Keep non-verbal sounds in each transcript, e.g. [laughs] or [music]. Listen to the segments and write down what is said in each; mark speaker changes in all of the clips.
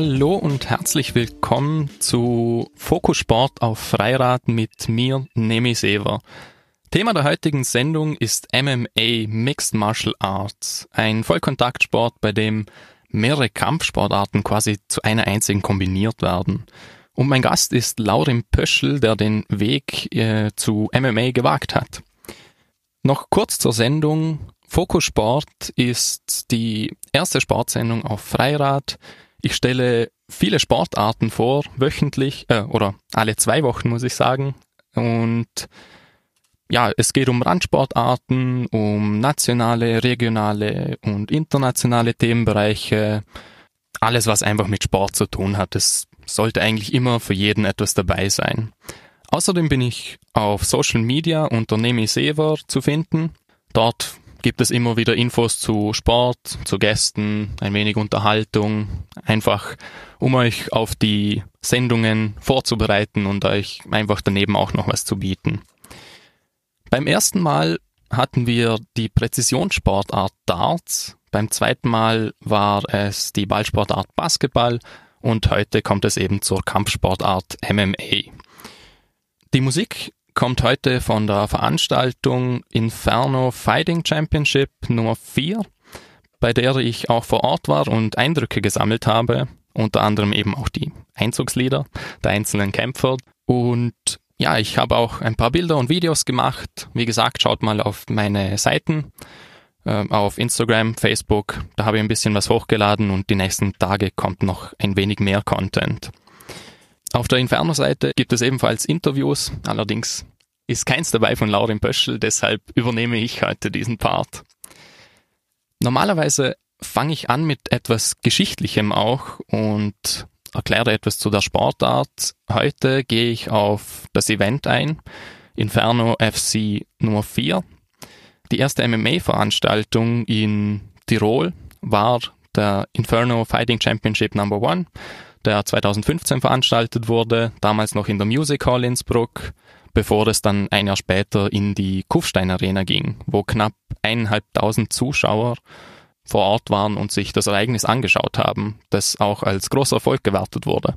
Speaker 1: Hallo und herzlich willkommen zu Fokussport auf Freirad mit mir, Nemi Sever. Thema der heutigen Sendung ist MMA Mixed Martial Arts, ein Vollkontaktsport, bei dem mehrere Kampfsportarten quasi zu einer einzigen kombiniert werden. Und mein Gast ist Laurin Pöschel, der den Weg äh, zu MMA gewagt hat. Noch kurz zur Sendung. Fokussport ist die erste Sportsendung auf Freirad. Ich stelle viele Sportarten vor, wöchentlich, äh, oder alle zwei Wochen muss ich sagen. Und ja, es geht um Randsportarten, um nationale, regionale und internationale Themenbereiche. Alles, was einfach mit Sport zu tun hat. Es sollte eigentlich immer für jeden etwas dabei sein. Außerdem bin ich auf Social Media unter Nemi Sever zu finden. Dort gibt es immer wieder Infos zu Sport, zu Gästen, ein wenig Unterhaltung, einfach um euch auf die Sendungen vorzubereiten und euch einfach daneben auch noch was zu bieten. Beim ersten Mal hatten wir die Präzisionssportart Darts, beim zweiten Mal war es die Ballsportart Basketball und heute kommt es eben zur Kampfsportart MMA. Die Musik kommt heute von der Veranstaltung Inferno Fighting Championship Nummer 4, bei der ich auch vor Ort war und Eindrücke gesammelt habe, unter anderem eben auch die Einzugslieder der einzelnen Kämpfer. Und ja, ich habe auch ein paar Bilder und Videos gemacht. Wie gesagt, schaut mal auf meine Seiten äh, auf Instagram, Facebook. Da habe ich ein bisschen was hochgeladen und die nächsten Tage kommt noch ein wenig mehr Content. Auf der Inferno-Seite gibt es ebenfalls Interviews, allerdings ist keins dabei von Laurin Pöschel, deshalb übernehme ich heute diesen Part. Normalerweise fange ich an mit etwas Geschichtlichem auch und erkläre etwas zu der Sportart. Heute gehe ich auf das Event ein, Inferno FC Nummer 4. Die erste MMA-Veranstaltung in Tirol war der Inferno Fighting Championship Number 1, der 2015 veranstaltet wurde, damals noch in der Music Hall Innsbruck bevor es dann ein Jahr später in die Kufstein Arena ging, wo knapp eineinhalbtausend Zuschauer vor Ort waren und sich das Ereignis angeschaut haben, das auch als großer Erfolg gewertet wurde.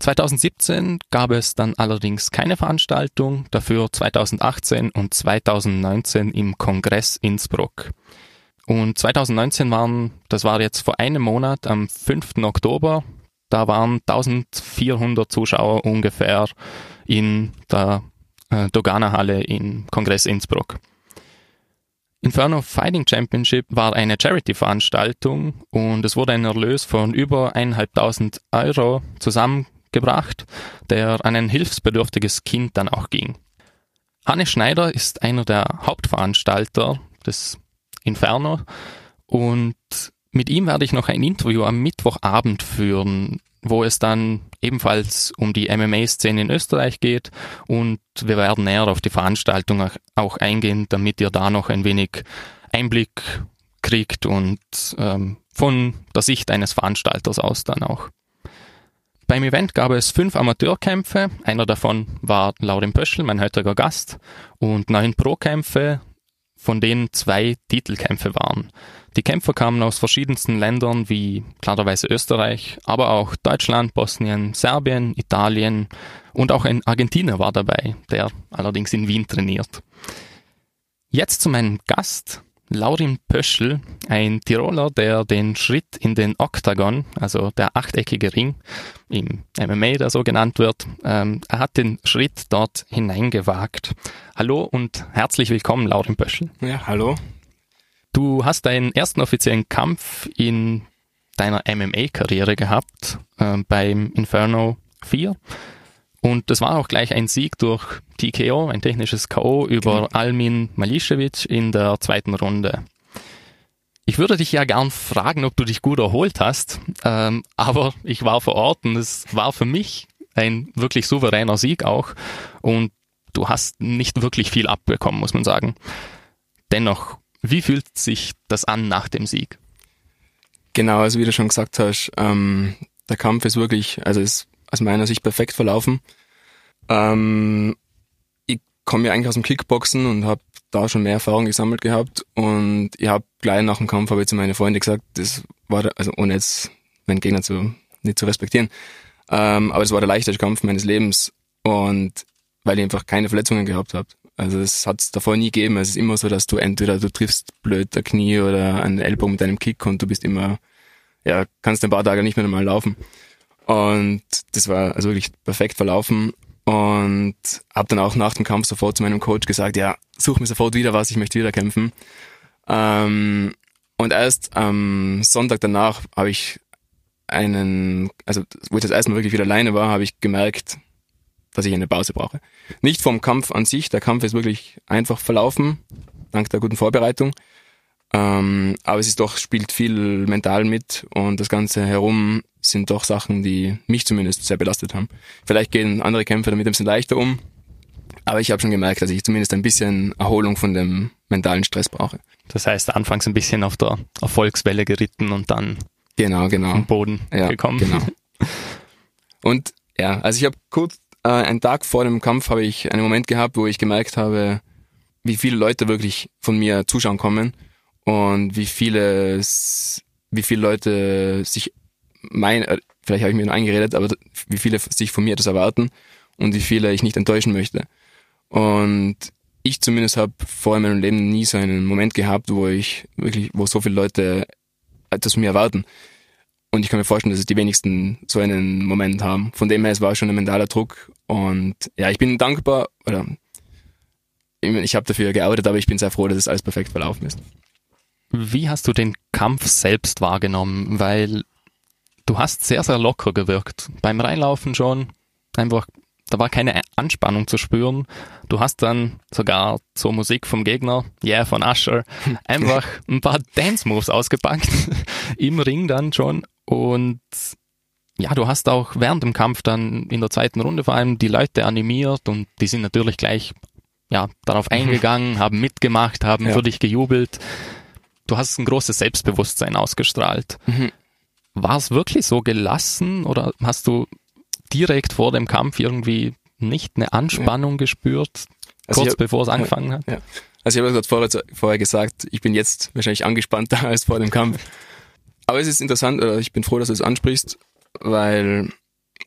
Speaker 1: 2017 gab es dann allerdings keine Veranstaltung, dafür 2018 und 2019 im Kongress Innsbruck. Und 2019 waren, das war jetzt vor einem Monat, am 5. Oktober, da waren 1400 Zuschauer ungefähr in der äh, Dogana-Halle im Kongress Innsbruck. Inferno Fighting Championship war eine Charity-Veranstaltung und es wurde ein Erlös von über 1.500 Euro zusammengebracht, der an ein hilfsbedürftiges Kind dann auch ging. Hannes Schneider ist einer der Hauptveranstalter des Inferno und mit ihm werde ich noch ein Interview am Mittwochabend führen, wo es dann ebenfalls um die MMA-Szene in Österreich geht. Und wir werden näher auf die Veranstaltung auch eingehen, damit ihr da noch ein wenig Einblick kriegt und ähm, von der Sicht eines Veranstalters aus dann auch. Beim Event gab es fünf Amateurkämpfe, einer davon war Laurin Pöschel, mein heutiger Gast, und neun Pro-Kämpfe, von denen zwei Titelkämpfe waren. Die Kämpfer kamen aus verschiedensten Ländern wie klarerweise Österreich, aber auch Deutschland, Bosnien, Serbien, Italien und auch ein Argentinier war dabei, der allerdings in Wien trainiert. Jetzt zu meinem Gast, Laurin Pöschel, ein Tiroler, der den Schritt in den Oktagon, also der achteckige Ring, im MMA, der so genannt wird, ähm, er hat den Schritt dort hineingewagt. Hallo und herzlich willkommen, Laurin Pöschel.
Speaker 2: Ja, hallo.
Speaker 1: Du hast deinen ersten offiziellen Kampf in deiner MMA-Karriere gehabt, äh, beim Inferno 4. Und das war auch gleich ein Sieg durch TKO, ein technisches K.O. über genau. Almin Mališević in der zweiten Runde. Ich würde dich ja gern fragen, ob du dich gut erholt hast, ähm, aber ich war vor Ort und es war für mich ein wirklich souveräner Sieg auch und du hast nicht wirklich viel abbekommen, muss man sagen. Dennoch, wie fühlt sich das an nach dem Sieg?
Speaker 2: Genau, also wie du schon gesagt hast, ähm, der Kampf ist wirklich, also ist aus meiner Sicht perfekt verlaufen. Ähm, ich komme ja eigentlich aus dem Kickboxen und habe da schon mehr Erfahrung gesammelt gehabt und ich habe gleich nach dem Kampf habe ich zu meinen Freunden gesagt, das war also ohne jetzt meinen Gegner zu nicht zu respektieren. Ähm, aber es war der leichteste Kampf meines Lebens und weil ich einfach keine Verletzungen gehabt habe. Also es hat es davor nie gegeben. Es ist immer so, dass du entweder du triffst blöd der Knie oder einen Ellbogen mit deinem Kick und du bist immer, ja, kannst ein paar Tage nicht mehr normal laufen. Und das war also wirklich perfekt verlaufen und habe dann auch nach dem Kampf sofort zu meinem Coach gesagt, ja, such mir sofort wieder was, ich möchte wieder kämpfen. Ähm, und erst am Sonntag danach habe ich einen, also wo ich das erste Mal wirklich wieder alleine war, habe ich gemerkt, dass ich eine Pause brauche. Nicht vom Kampf an sich, der Kampf ist wirklich einfach verlaufen, dank der guten Vorbereitung. Ähm, aber es ist doch, spielt viel mental mit und das Ganze herum sind doch Sachen, die mich zumindest sehr belastet haben. Vielleicht gehen andere Kämpfer damit ein bisschen leichter um, aber ich habe schon gemerkt, dass ich zumindest ein bisschen Erholung von dem mentalen Stress brauche.
Speaker 1: Das heißt, anfangs ein bisschen auf der Erfolgswelle geritten und dann
Speaker 2: genau, genau.
Speaker 1: vom Boden ja, gekommen. Genau.
Speaker 2: Und ja, also ich habe kurz äh, einen Tag vor dem Kampf habe ich einen Moment gehabt, wo ich gemerkt habe, wie viele Leute wirklich von mir zuschauen kommen und wie viele, wie viele Leute sich mein, äh, vielleicht habe ich mir nur eingeredet, aber wie viele sich von mir das erwarten und wie viele ich nicht enttäuschen möchte. Und ich zumindest habe vor in meinem Leben nie so einen Moment gehabt, wo ich wirklich, wo so viele Leute etwas von mir erwarten. Und ich kann mir vorstellen, dass es die wenigsten so einen Moment haben. Von dem her, es war schon ein mentaler Druck. Und ja, ich bin dankbar, oder ich habe dafür gearbeitet, aber ich bin sehr froh, dass es alles perfekt verlaufen ist.
Speaker 1: Wie hast du den Kampf selbst wahrgenommen? Weil du hast sehr, sehr locker gewirkt. Beim Reinlaufen schon einfach, da war keine Anspannung zu spüren. Du hast dann sogar zur Musik vom Gegner, Yeah von Usher, [laughs] einfach ein paar Dance Moves ausgepackt. [laughs] Im Ring dann schon. Und ja, du hast auch während dem Kampf dann in der zweiten Runde vor allem die Leute animiert und die sind natürlich gleich ja, darauf mhm. eingegangen, haben mitgemacht, haben ja. für dich gejubelt. Du hast ein großes Selbstbewusstsein ausgestrahlt. Mhm. War es wirklich so gelassen oder hast du direkt vor dem Kampf irgendwie nicht eine Anspannung ja. gespürt, also kurz hab, bevor es angefangen hat? Ja.
Speaker 2: Also ich habe vorher, vorher gesagt, ich bin jetzt wahrscheinlich angespannter [laughs] als vor dem Kampf. Aber es ist interessant, oder ich bin froh, dass du es ansprichst, weil,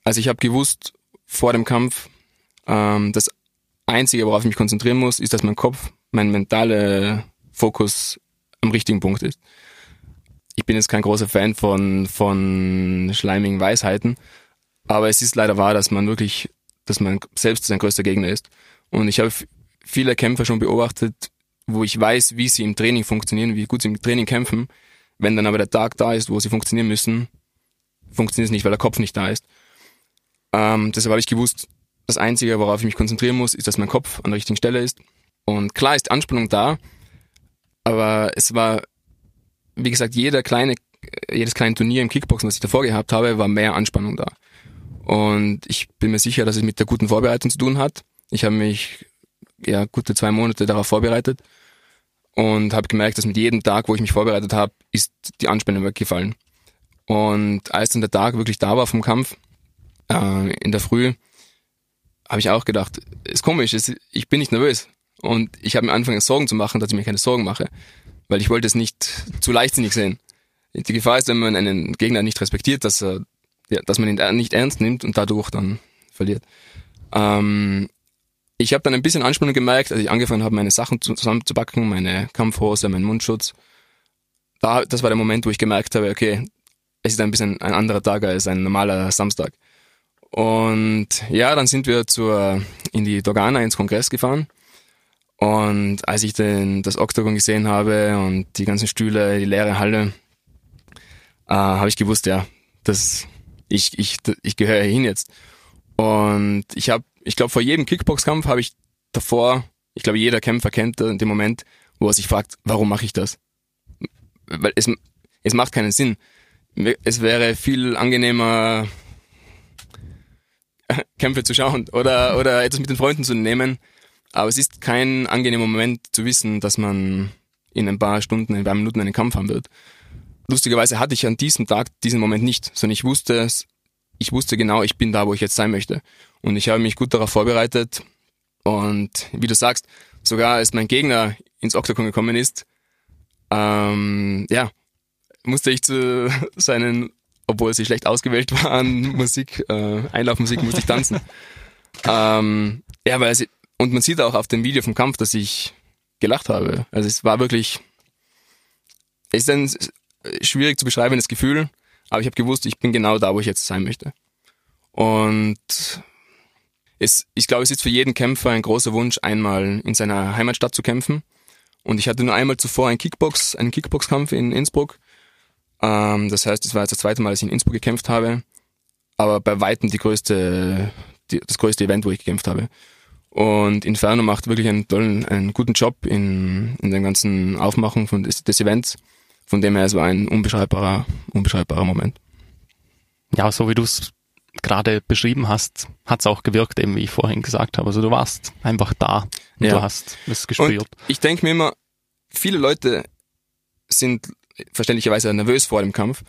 Speaker 2: also ich habe gewusst vor dem Kampf, ähm, das Einzige, worauf ich mich konzentrieren muss, ist, dass mein Kopf, mein mentaler Fokus am richtigen Punkt ist. Ich bin jetzt kein großer Fan von, von schleimigen Weisheiten, aber es ist leider wahr, dass man wirklich, dass man selbst sein größter Gegner ist. Und ich habe viele Kämpfer schon beobachtet, wo ich weiß, wie sie im Training funktionieren, wie gut sie im Training kämpfen, wenn dann aber der Tag da ist, wo sie funktionieren müssen, funktioniert es nicht, weil der Kopf nicht da ist. Ähm, deshalb habe ich gewusst, das Einzige, worauf ich mich konzentrieren muss, ist, dass mein Kopf an der richtigen Stelle ist. Und klar ist Anspannung da, aber es war, wie gesagt, jeder kleine, jedes kleine Turnier im Kickboxen, was ich davor gehabt habe, war mehr Anspannung da. Und ich bin mir sicher, dass es mit der guten Vorbereitung zu tun hat. Ich habe mich ja gute zwei Monate darauf vorbereitet und habe gemerkt, dass mit jedem Tag, wo ich mich vorbereitet habe, ist die Anspannung weggefallen. Und als dann der Tag wirklich da war vom Kampf, äh, in der Früh, habe ich auch gedacht, ist komisch, ist, ich bin nicht nervös. Und ich habe mir angefangen, Sorgen zu machen, dass ich mir keine Sorgen mache, weil ich wollte es nicht zu leichtsinnig sehen. Die Gefahr ist, wenn man einen Gegner nicht respektiert, dass, er, ja, dass man ihn nicht ernst nimmt und dadurch dann verliert. Ähm, ich habe dann ein bisschen Anspannung gemerkt, als ich angefangen habe, meine Sachen zusammenzupacken, meine Kampfhose, meinen Mundschutz. Da, das war der Moment, wo ich gemerkt habe, okay, es ist ein bisschen ein anderer Tag als ein normaler Samstag. Und ja, dann sind wir zur, in die Dogana ins Kongress gefahren. Und als ich den, das Oktagon gesehen habe und die ganzen Stühle, die leere Halle, äh, habe ich gewusst, ja, dass ich, ich, ich gehöre hin jetzt. Und ich habe ich glaube, vor jedem Kickboxkampf habe ich davor, ich glaube, jeder Kämpfer kennt den Moment, wo er sich fragt, warum mache ich das? Weil es, es macht keinen Sinn. Es wäre viel angenehmer, [laughs] Kämpfe zu schauen oder, oder etwas mit den Freunden zu nehmen. Aber es ist kein angenehmer Moment zu wissen, dass man in ein paar Stunden, in ein paar Minuten einen Kampf haben wird. Lustigerweise hatte ich an diesem Tag diesen Moment nicht, sondern ich wusste, ich wusste genau, ich bin da, wo ich jetzt sein möchte. Und ich habe mich gut darauf vorbereitet. Und wie du sagst, sogar als mein Gegner ins Oktagon gekommen ist, ähm, ja, musste ich zu [laughs] seinen obwohl sie schlecht ausgewählt waren, [laughs] Musik, äh, Einlaufmusik musste ich tanzen. [laughs] ähm, ja, weil es, und man sieht auch auf dem Video vom Kampf, dass ich gelacht habe. Also es war wirklich, es ist ein schwierig zu beschreiben, das Gefühl, aber ich habe gewusst, ich bin genau da, wo ich jetzt sein möchte. Und es, ich glaube, es ist für jeden Kämpfer ein großer Wunsch, einmal in seiner Heimatstadt zu kämpfen. Und ich hatte nur einmal zuvor einen Kickbox, einen Kickboxkampf in Innsbruck. Ähm, das heißt, es war jetzt das zweite Mal, dass ich in Innsbruck gekämpft habe. Aber bei weitem die größte, die, das größte Event, wo ich gekämpft habe. Und Inferno macht wirklich einen tollen, einen guten Job in, in der ganzen Aufmachung von des, des Events. Von dem her, es war ein unbeschreibbarer, unbeschreibbarer Moment.
Speaker 1: Ja, so wie du es gerade beschrieben hast, hat es auch gewirkt, eben wie ich vorhin gesagt habe. Also du warst einfach da und ja. du hast es gespürt. Und
Speaker 2: ich denke mir immer, viele Leute sind verständlicherweise nervös vor dem Kampf,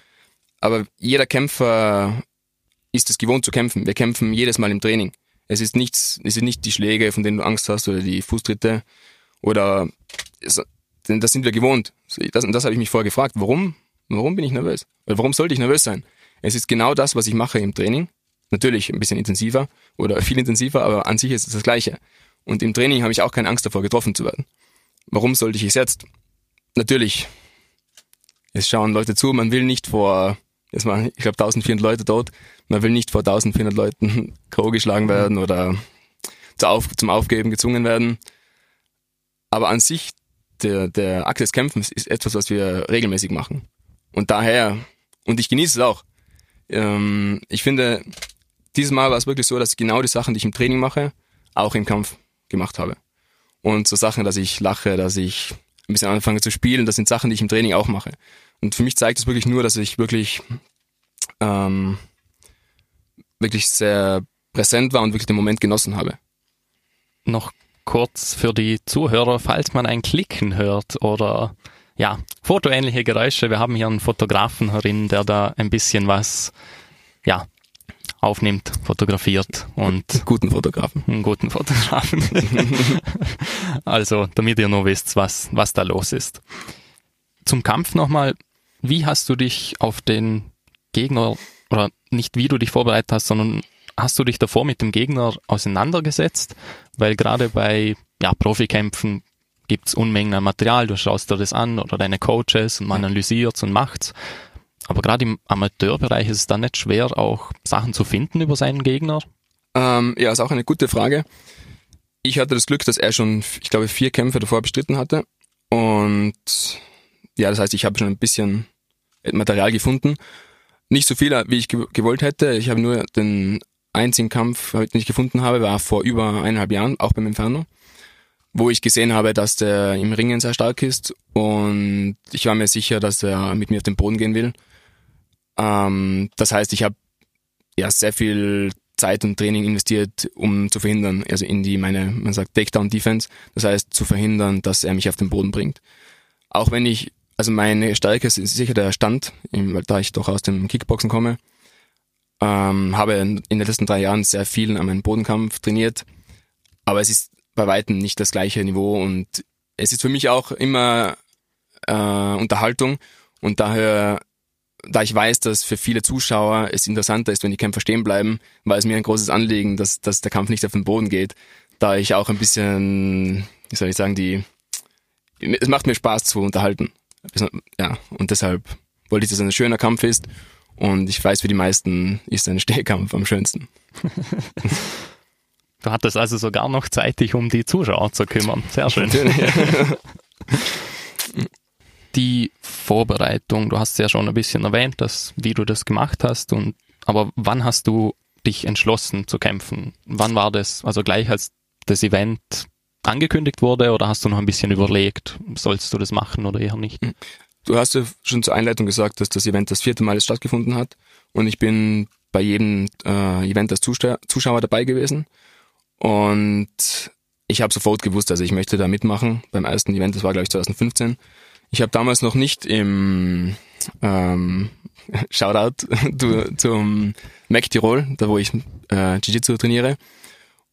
Speaker 2: aber jeder Kämpfer ist es gewohnt zu kämpfen. Wir kämpfen jedes Mal im Training. Es ist nichts, es sind nicht die Schläge, von denen du Angst hast oder die Fußtritte oder es, denn das sind wir gewohnt. Das, das habe ich mich vorher gefragt. Warum? Warum bin ich nervös? Oder warum sollte ich nervös sein? Es ist genau das, was ich mache im Training. Natürlich ein bisschen intensiver oder viel intensiver, aber an sich ist es das Gleiche. Und im Training habe ich auch keine Angst davor, getroffen zu werden. Warum sollte ich es jetzt? Natürlich, es schauen Leute zu, man will nicht vor, es waren, ich glaube, 1400 Leute dort, man will nicht vor 1400 Leuten [laughs] K.O. geschlagen werden oder zum Aufgeben gezwungen werden. Aber an sich, der, der Akt des Kämpfens ist etwas, was wir regelmäßig machen. Und daher, und ich genieße es auch, ähm, ich finde, dieses Mal war es wirklich so, dass ich genau die Sachen, die ich im Training mache, auch im Kampf gemacht habe. Und so Sachen, dass ich lache, dass ich ein bisschen anfange zu spielen, das sind Sachen, die ich im Training auch mache. Und für mich zeigt es wirklich nur, dass ich wirklich, ähm, wirklich sehr präsent war und wirklich den Moment genossen habe.
Speaker 1: Noch kurz für die Zuhörer, falls man ein Klicken hört oder ja, fotoähnliche Geräusche. Wir haben hier einen Fotografen herin, der da ein bisschen was, ja, aufnimmt, fotografiert und. [laughs]
Speaker 2: Guten Fotografen.
Speaker 1: Einen guten Fotografen. [laughs] also, damit ihr nur wisst, was, was da los ist. Zum Kampf nochmal. Wie hast du dich auf den Gegner, oder nicht wie du dich vorbereitet hast, sondern hast du dich davor mit dem Gegner auseinandergesetzt? Weil gerade bei ja, Profikämpfen gibt's Unmengen an Material, du schaust dir das an oder deine Coaches und man analysiert's und macht's. Aber gerade im Amateurbereich ist es dann nicht schwer, auch Sachen zu finden über seinen Gegner?
Speaker 2: Ähm, ja, ist auch eine gute Frage. Ich hatte das Glück, dass er schon, ich glaube, vier Kämpfe davor bestritten hatte. Und ja, das heißt, ich habe schon ein bisschen Material gefunden. Nicht so viel, wie ich gewollt hätte. Ich habe nur den einzigen Kampf, den ich gefunden habe, war vor über eineinhalb Jahren, auch beim Inferno wo ich gesehen habe, dass der im Ringen sehr stark ist und ich war mir sicher, dass er mit mir auf den Boden gehen will. Ähm, das heißt, ich habe ja sehr viel Zeit und Training investiert, um zu verhindern, also in die meine, man sagt Takedown Defense, das heißt zu verhindern, dass er mich auf den Boden bringt. Auch wenn ich, also meine Stärke ist sicher der Stand, da ich doch aus dem Kickboxen komme, ähm, habe in den letzten drei Jahren sehr viel an meinem Bodenkampf trainiert, aber es ist bei weitem nicht das gleiche Niveau und es ist für mich auch immer äh, Unterhaltung. Und daher, da ich weiß, dass für viele Zuschauer es interessanter ist, wenn die Kämpfer stehen bleiben, war es mir ein großes Anliegen, dass, dass der Kampf nicht auf den Boden geht, da ich auch ein bisschen, wie soll ich sagen, die, es macht mir Spaß zu unterhalten. Ja, und deshalb wollte ich, dass es ein schöner Kampf ist und ich weiß, für die meisten ist ein Stehkampf am schönsten.
Speaker 1: Du hattest also sogar noch Zeit, dich um die Zuschauer zu kümmern. Sehr schön. die Vorbereitung, du hast ja schon ein bisschen erwähnt, dass, wie du das gemacht hast und, aber wann hast du dich entschlossen zu kämpfen? Wann war das? Also gleich als das Event angekündigt wurde oder hast du noch ein bisschen überlegt, sollst du das machen oder eher nicht?
Speaker 2: Du hast ja schon zur Einleitung gesagt, dass das Event das vierte Mal stattgefunden hat und ich bin bei jedem äh, Event als Zuschauer dabei gewesen und ich habe sofort gewusst, also ich möchte da mitmachen beim ersten Event, das war glaube ich 2015. Ich habe damals noch nicht im ähm, [laughs] Shoutout [laughs] zum Mac Tirol, da wo ich äh, Jiu-Jitsu trainiere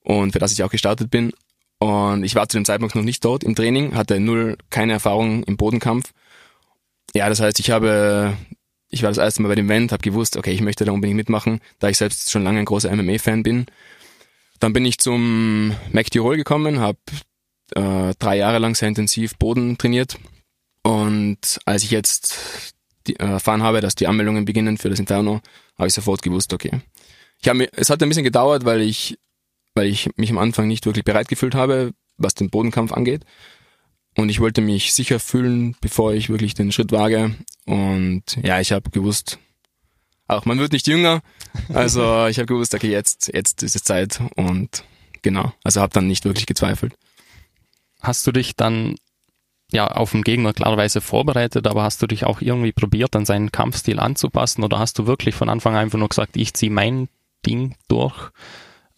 Speaker 2: und für das ich auch gestartet bin. Und ich war zu dem Zeitpunkt noch nicht dort im Training, hatte null, keine Erfahrung im Bodenkampf. Ja, das heißt, ich habe ich war das erste Mal bei dem Event, habe gewusst, okay, ich möchte da unbedingt mitmachen, da ich selbst schon lange ein großer MMA-Fan bin. Dann bin ich zum Mac Tirol gekommen, habe äh, drei Jahre lang sehr intensiv Boden trainiert. Und als ich jetzt die, äh, erfahren habe, dass die Anmeldungen beginnen für das Inferno, habe ich sofort gewusst, okay. Ich hab mir, es hat ein bisschen gedauert, weil ich, weil ich mich am Anfang nicht wirklich bereit gefühlt habe, was den Bodenkampf angeht. Und ich wollte mich sicher fühlen, bevor ich wirklich den Schritt wage. Und ja, ich habe gewusst, auch man wird nicht jünger. Also ich habe gewusst, okay, jetzt, jetzt ist es Zeit. Und genau, also habe dann nicht wirklich gezweifelt.
Speaker 1: Hast du dich dann ja auf den Gegner klarerweise vorbereitet, aber hast du dich auch irgendwie probiert, an seinen Kampfstil anzupassen oder hast du wirklich von Anfang an einfach nur gesagt, ich ziehe mein Ding durch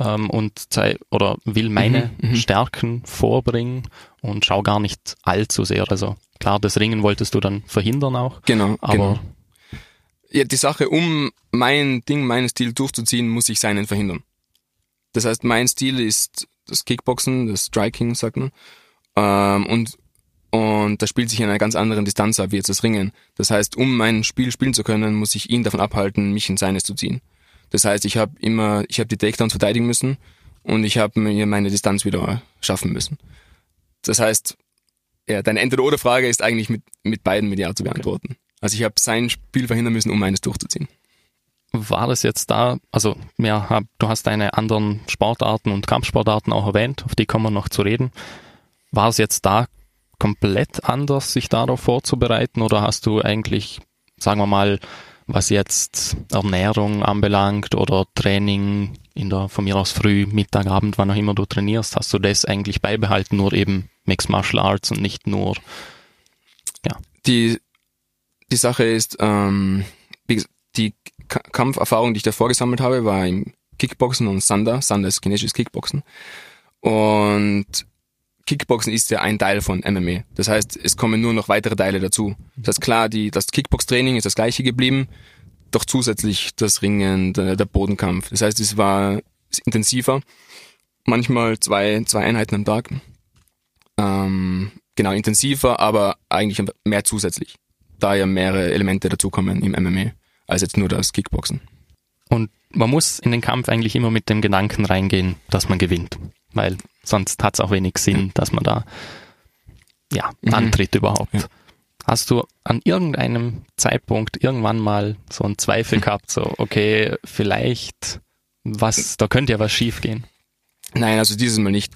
Speaker 1: ähm, und oder will meine mhm, mhm, Stärken vorbringen und schau gar nicht allzu sehr. Also klar, das Ringen wolltest du dann verhindern auch.
Speaker 2: Genau.
Speaker 1: Aber
Speaker 2: genau. Ja, die Sache, um mein Ding, meinen Stil durchzuziehen, muss ich seinen verhindern. Das heißt, mein Stil ist das Kickboxen, das Striking, sagt man. Ähm, und und das spielt sich in einer ganz anderen Distanz ab, wie jetzt das Ringen. Das heißt, um mein Spiel spielen zu können, muss ich ihn davon abhalten, mich in seines zu ziehen. Das heißt, ich habe immer, ich habe die Takedowns verteidigen müssen und ich habe mir meine Distanz wieder schaffen müssen. Das heißt, ja, deine Entweder-Oder-Frage ist eigentlich mit, mit beiden mit Ja zu beantworten. Okay. Also ich habe sein Spiel verhindern müssen, um meines durchzuziehen.
Speaker 1: War das jetzt da, also ja, du hast deine anderen Sportarten und Kampfsportarten auch erwähnt, auf die kommen wir noch zu reden. War es jetzt da komplett anders, sich darauf vorzubereiten oder hast du eigentlich, sagen wir mal, was jetzt Ernährung anbelangt oder Training in der, von mir aus früh, Mittag, Abend, wann auch immer du trainierst, hast du das eigentlich beibehalten, nur eben Mixed Martial Arts und nicht nur,
Speaker 2: ja. Die, die Sache ist, ähm, die Kampferfahrung, die ich davor gesammelt habe, war im Kickboxen und Sanda. Sanda ist chinesisches Kickboxen. Und Kickboxen ist ja ein Teil von MMA. Das heißt, es kommen nur noch weitere Teile dazu. Das ist klar, die, das Kickbox-Training ist das gleiche geblieben, doch zusätzlich das Ringen, der, der Bodenkampf. Das heißt, es war intensiver. Manchmal zwei, zwei Einheiten am Tag. Ähm, genau, intensiver, aber eigentlich mehr zusätzlich. Da ja mehrere Elemente dazukommen im MMA, als jetzt nur das Kickboxen.
Speaker 1: Und man muss in den Kampf eigentlich immer mit dem Gedanken reingehen, dass man gewinnt. Weil sonst hat es auch wenig Sinn, dass man da ja, mhm. antritt überhaupt. Ja. Hast du an irgendeinem Zeitpunkt irgendwann mal so einen Zweifel mhm. gehabt, so, okay, vielleicht, was, da könnte ja was schiefgehen?
Speaker 2: Nein, also dieses Mal nicht.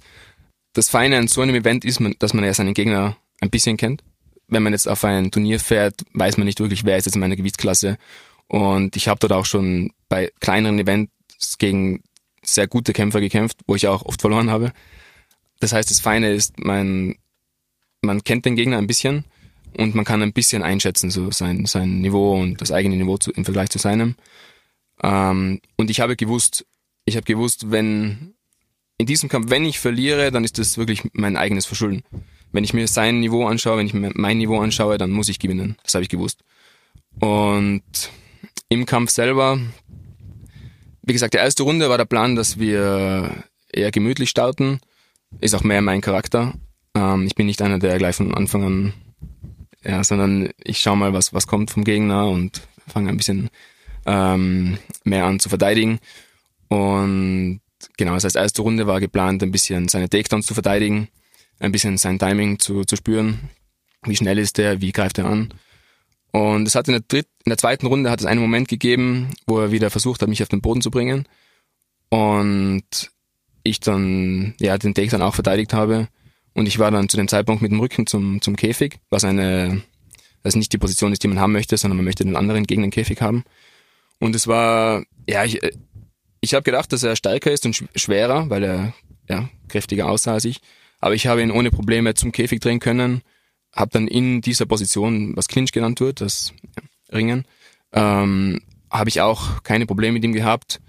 Speaker 2: Das Feine an so einem Event ist, dass man ja seinen Gegner ein bisschen kennt. Wenn man jetzt auf ein Turnier fährt, weiß man nicht wirklich, wer ist jetzt in meiner Gewichtsklasse. Und ich habe dort auch schon bei kleineren Events gegen sehr gute Kämpfer gekämpft, wo ich auch oft verloren habe. Das heißt, das Feine ist, man, man kennt den Gegner ein bisschen und man kann ein bisschen einschätzen, so sein, sein Niveau und das eigene Niveau zu, im Vergleich zu seinem. Ähm, und ich habe gewusst, ich habe gewusst, wenn in diesem Kampf, wenn ich verliere, dann ist das wirklich mein eigenes Verschulden. Wenn ich mir sein Niveau anschaue, wenn ich mir mein Niveau anschaue, dann muss ich gewinnen. Das habe ich gewusst. Und im Kampf selber wie gesagt, die erste Runde war der Plan, dass wir eher gemütlich starten. Ist auch mehr mein Charakter. Ähm, ich bin nicht einer, der gleich von Anfang an, ja, sondern ich schaue mal, was, was kommt vom Gegner und fange ein bisschen ähm, mehr an zu verteidigen. Und genau, das heißt, erste Runde war geplant, ein bisschen seine Takedowns zu verteidigen, ein bisschen sein Timing zu, zu spüren. Wie schnell ist der, wie greift er an? Und es hat in der, dritt, in der zweiten Runde hat es einen Moment gegeben, wo er wieder versucht hat, mich auf den Boden zu bringen. Und ich dann, ja, den Take dann auch verteidigt habe. Und ich war dann zu dem Zeitpunkt mit dem Rücken zum, zum Käfig, was eine, das nicht die Position ist, die man haben möchte, sondern man möchte den anderen gegen den Käfig haben. Und es war, ja, ich, ich habe gedacht, dass er stärker ist und schwerer, weil er ja, kräftiger aussah als ich. Aber ich habe ihn ohne Probleme zum Käfig drehen können habe dann in dieser Position, was Clinch genannt wird, das Ringen, ähm, habe ich auch keine Probleme mit ihm gehabt.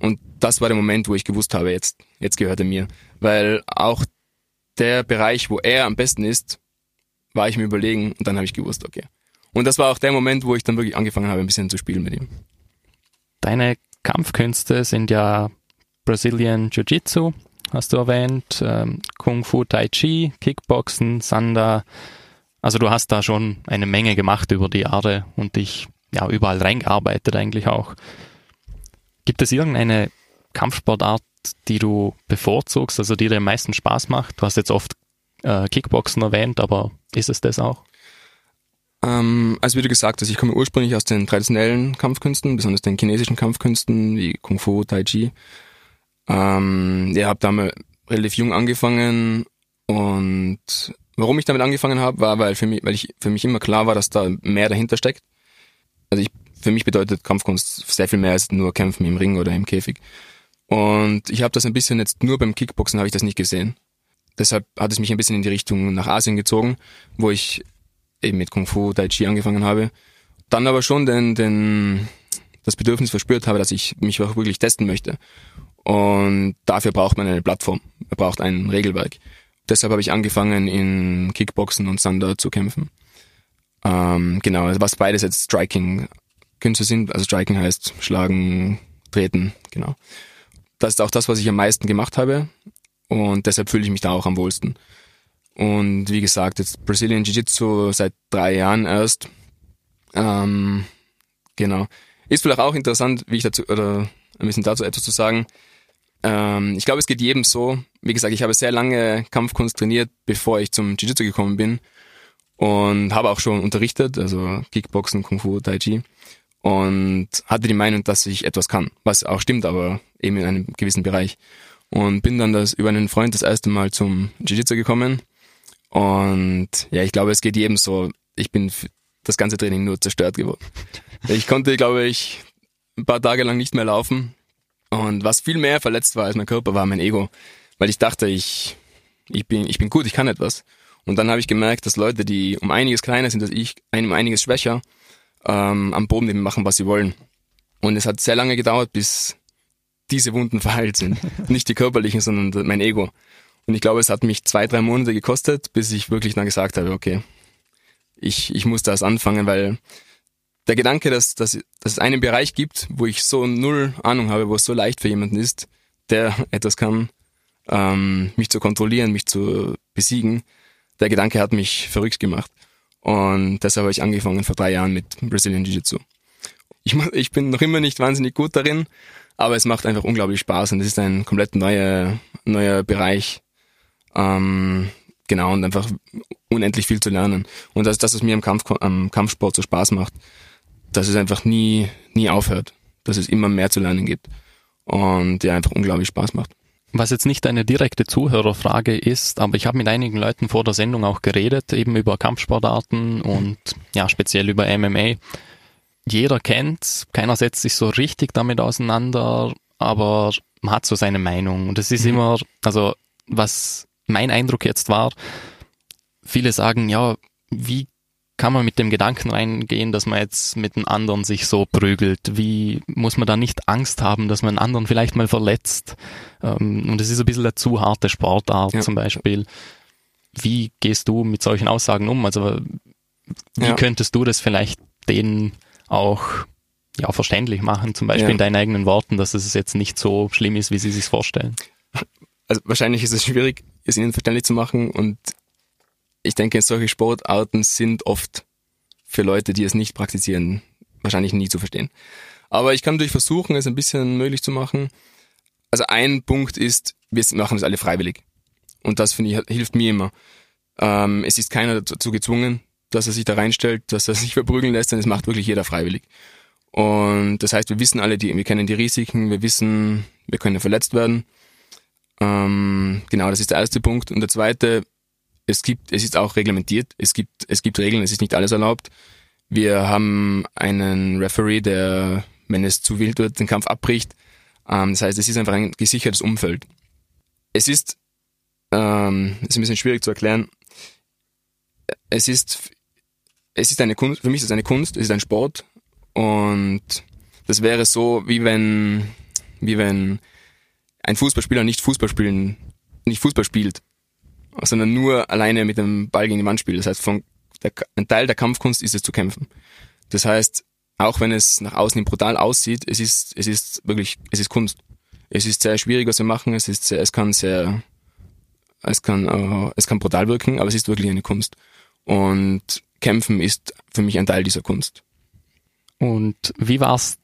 Speaker 2: Und das war der Moment, wo ich gewusst habe, jetzt, jetzt gehört er mir. Weil auch der Bereich, wo er am besten ist, war ich mir überlegen und dann habe ich gewusst, okay. Und das war auch der Moment, wo ich dann wirklich angefangen habe, ein bisschen zu spielen mit ihm.
Speaker 1: Deine Kampfkünste sind ja Brazilian Jiu-Jitsu, hast du erwähnt, ähm, Kung Fu Tai Chi, Kickboxen, Sanda, also du hast da schon eine Menge gemacht über die Jahre und dich ja überall reingearbeitet eigentlich auch. Gibt es irgendeine Kampfsportart, die du bevorzugst, also die dir am meisten Spaß macht? Du hast jetzt oft äh, Kickboxen erwähnt, aber ist es das auch?
Speaker 2: Ähm, also wie du gesagt hast, ich komme ursprünglich aus den traditionellen Kampfkünsten, besonders den chinesischen Kampfkünsten wie Kung Fu, Tai Chi. Ähm, ja, habe damals relativ jung angefangen und warum ich damit angefangen habe, war, weil für mich, weil ich für mich immer klar war, dass da mehr dahinter steckt. Also ich, für mich bedeutet Kampfkunst sehr viel mehr als nur Kämpfen im Ring oder im Käfig. Und ich habe das ein bisschen jetzt nur beim Kickboxen habe ich das nicht gesehen. Deshalb hat es mich ein bisschen in die Richtung nach Asien gezogen, wo ich eben mit Kung Fu, Tai Chi angefangen habe. Dann aber schon den, den, das Bedürfnis verspürt habe, dass ich mich auch wirklich testen möchte. Und dafür braucht man eine Plattform. Man braucht ein Regelwerk. Deshalb habe ich angefangen, in Kickboxen und Sander zu kämpfen. Ähm, genau, also was beides jetzt Striking-Künste sind. Also Striking heißt schlagen, treten, genau. Das ist auch das, was ich am meisten gemacht habe. Und deshalb fühle ich mich da auch am wohlsten. Und wie gesagt, jetzt Brazilian Jiu-Jitsu seit drei Jahren erst. Ähm, genau. Ist vielleicht auch interessant, wie ich dazu, oder ein bisschen dazu etwas zu sagen. Ähm, ich glaube, es geht jedem so. Wie gesagt, ich habe sehr lange Kampfkunst trainiert, bevor ich zum Jiu-Jitsu gekommen bin. Und habe auch schon unterrichtet, also Kickboxen, Kung Fu, Tai Chi. Und hatte die Meinung, dass ich etwas kann. Was auch stimmt, aber eben in einem gewissen Bereich. Und bin dann das über einen Freund das erste Mal zum Jiu-Jitsu gekommen und ja, ich glaube, es geht jedem so. Ich bin das ganze Training nur zerstört geworden. Ich konnte, glaube ich, ein paar Tage lang nicht mehr laufen. Und was viel mehr verletzt war als mein Körper, war mein Ego. Weil ich dachte, ich, ich, bin, ich bin gut, ich kann etwas. Und dann habe ich gemerkt, dass Leute, die um einiges kleiner sind als ich, um einiges schwächer, ähm, am Boden machen, was sie wollen. Und es hat sehr lange gedauert, bis diese Wunden [laughs] verheilt sind. Nicht die körperlichen, sondern mein Ego. Und ich glaube, es hat mich zwei, drei Monate gekostet, bis ich wirklich dann gesagt habe, okay, ich, ich muss das anfangen, weil der Gedanke, dass, dass, dass es einen Bereich gibt, wo ich so null Ahnung habe, wo es so leicht für jemanden ist, der etwas kann, ähm, mich zu kontrollieren, mich zu besiegen, der Gedanke hat mich verrückt gemacht. Und deshalb habe ich angefangen vor drei Jahren mit Brazilian Jiu-Jitsu. Ich, ich bin noch immer nicht wahnsinnig gut darin, aber es macht einfach unglaublich Spaß und es ist ein komplett neuer, neuer Bereich, ähm, genau, und einfach unendlich viel zu lernen. Und das ist das, was mir am, Kampf, am Kampfsport so Spaß macht, dass es einfach nie, nie aufhört, dass es immer mehr zu lernen gibt und ja, einfach unglaublich Spaß macht.
Speaker 1: Was jetzt nicht eine direkte Zuhörerfrage ist, aber ich habe mit einigen Leuten vor der Sendung auch geredet, eben über Kampfsportarten und ja, speziell über MMA. Jeder kennt, keiner setzt sich so richtig damit auseinander, aber man hat so seine Meinung. Und es ist mhm. immer, also was mein Eindruck jetzt war, viele sagen, ja, wie kann man mit dem Gedanken reingehen, dass man jetzt mit einem anderen sich so prügelt? Wie muss man da nicht Angst haben, dass man einen anderen vielleicht mal verletzt? Ähm, und es ist ein bisschen eine zu harte Sportart ja. zum Beispiel. Wie gehst du mit solchen Aussagen um? Also wie ja. könntest du das vielleicht denen auch ja, verständlich machen, zum Beispiel ja. in deinen eigenen Worten, dass es jetzt nicht so schlimm ist, wie sie sich vorstellen?
Speaker 2: Also wahrscheinlich ist es schwierig, es ihnen verständlich zu machen. Und ich denke, solche Sportarten sind oft für Leute, die es nicht praktizieren, wahrscheinlich nie zu verstehen. Aber ich kann natürlich versuchen, es ein bisschen möglich zu machen. Also ein Punkt ist, wir machen es alle freiwillig. Und das finde ich hilft mir immer. Ähm, es ist keiner dazu gezwungen, dass er sich da reinstellt, dass er [laughs] sich verprügeln lässt, denn es macht wirklich jeder freiwillig. Und das heißt, wir wissen alle, die, wir kennen die Risiken, wir wissen, wir können verletzt werden. Ähm, genau, das ist der erste Punkt. Und der zweite, es gibt, es ist auch reglementiert. Es gibt, es gibt Regeln, es ist nicht alles erlaubt. Wir haben einen Referee, der, wenn es zu wild wird, den Kampf abbricht. Ähm, das heißt, es ist einfach ein gesichertes Umfeld. Es ist, ähm, ist ein bisschen schwierig zu erklären. Es ist, es ist eine Kunst, für mich ist es eine Kunst, es ist ein Sport. Und das wäre so, wie wenn, wie wenn ein Fußballspieler nicht Fußball spielen, nicht Fußball spielt, sondern nur alleine mit dem Ball gegen die Wand spielt. Das heißt, von der, ein Teil der Kampfkunst ist es zu kämpfen. Das heißt, auch wenn es nach außen brutal aussieht, es ist, es ist wirklich, es ist Kunst. Es ist sehr schwierig, was wir machen. Es ist, sehr, es kann sehr, es kann, uh, es kann brutal wirken, aber es ist wirklich eine Kunst. Und Kämpfen ist für mich ein Teil dieser Kunst.
Speaker 1: Und wie war's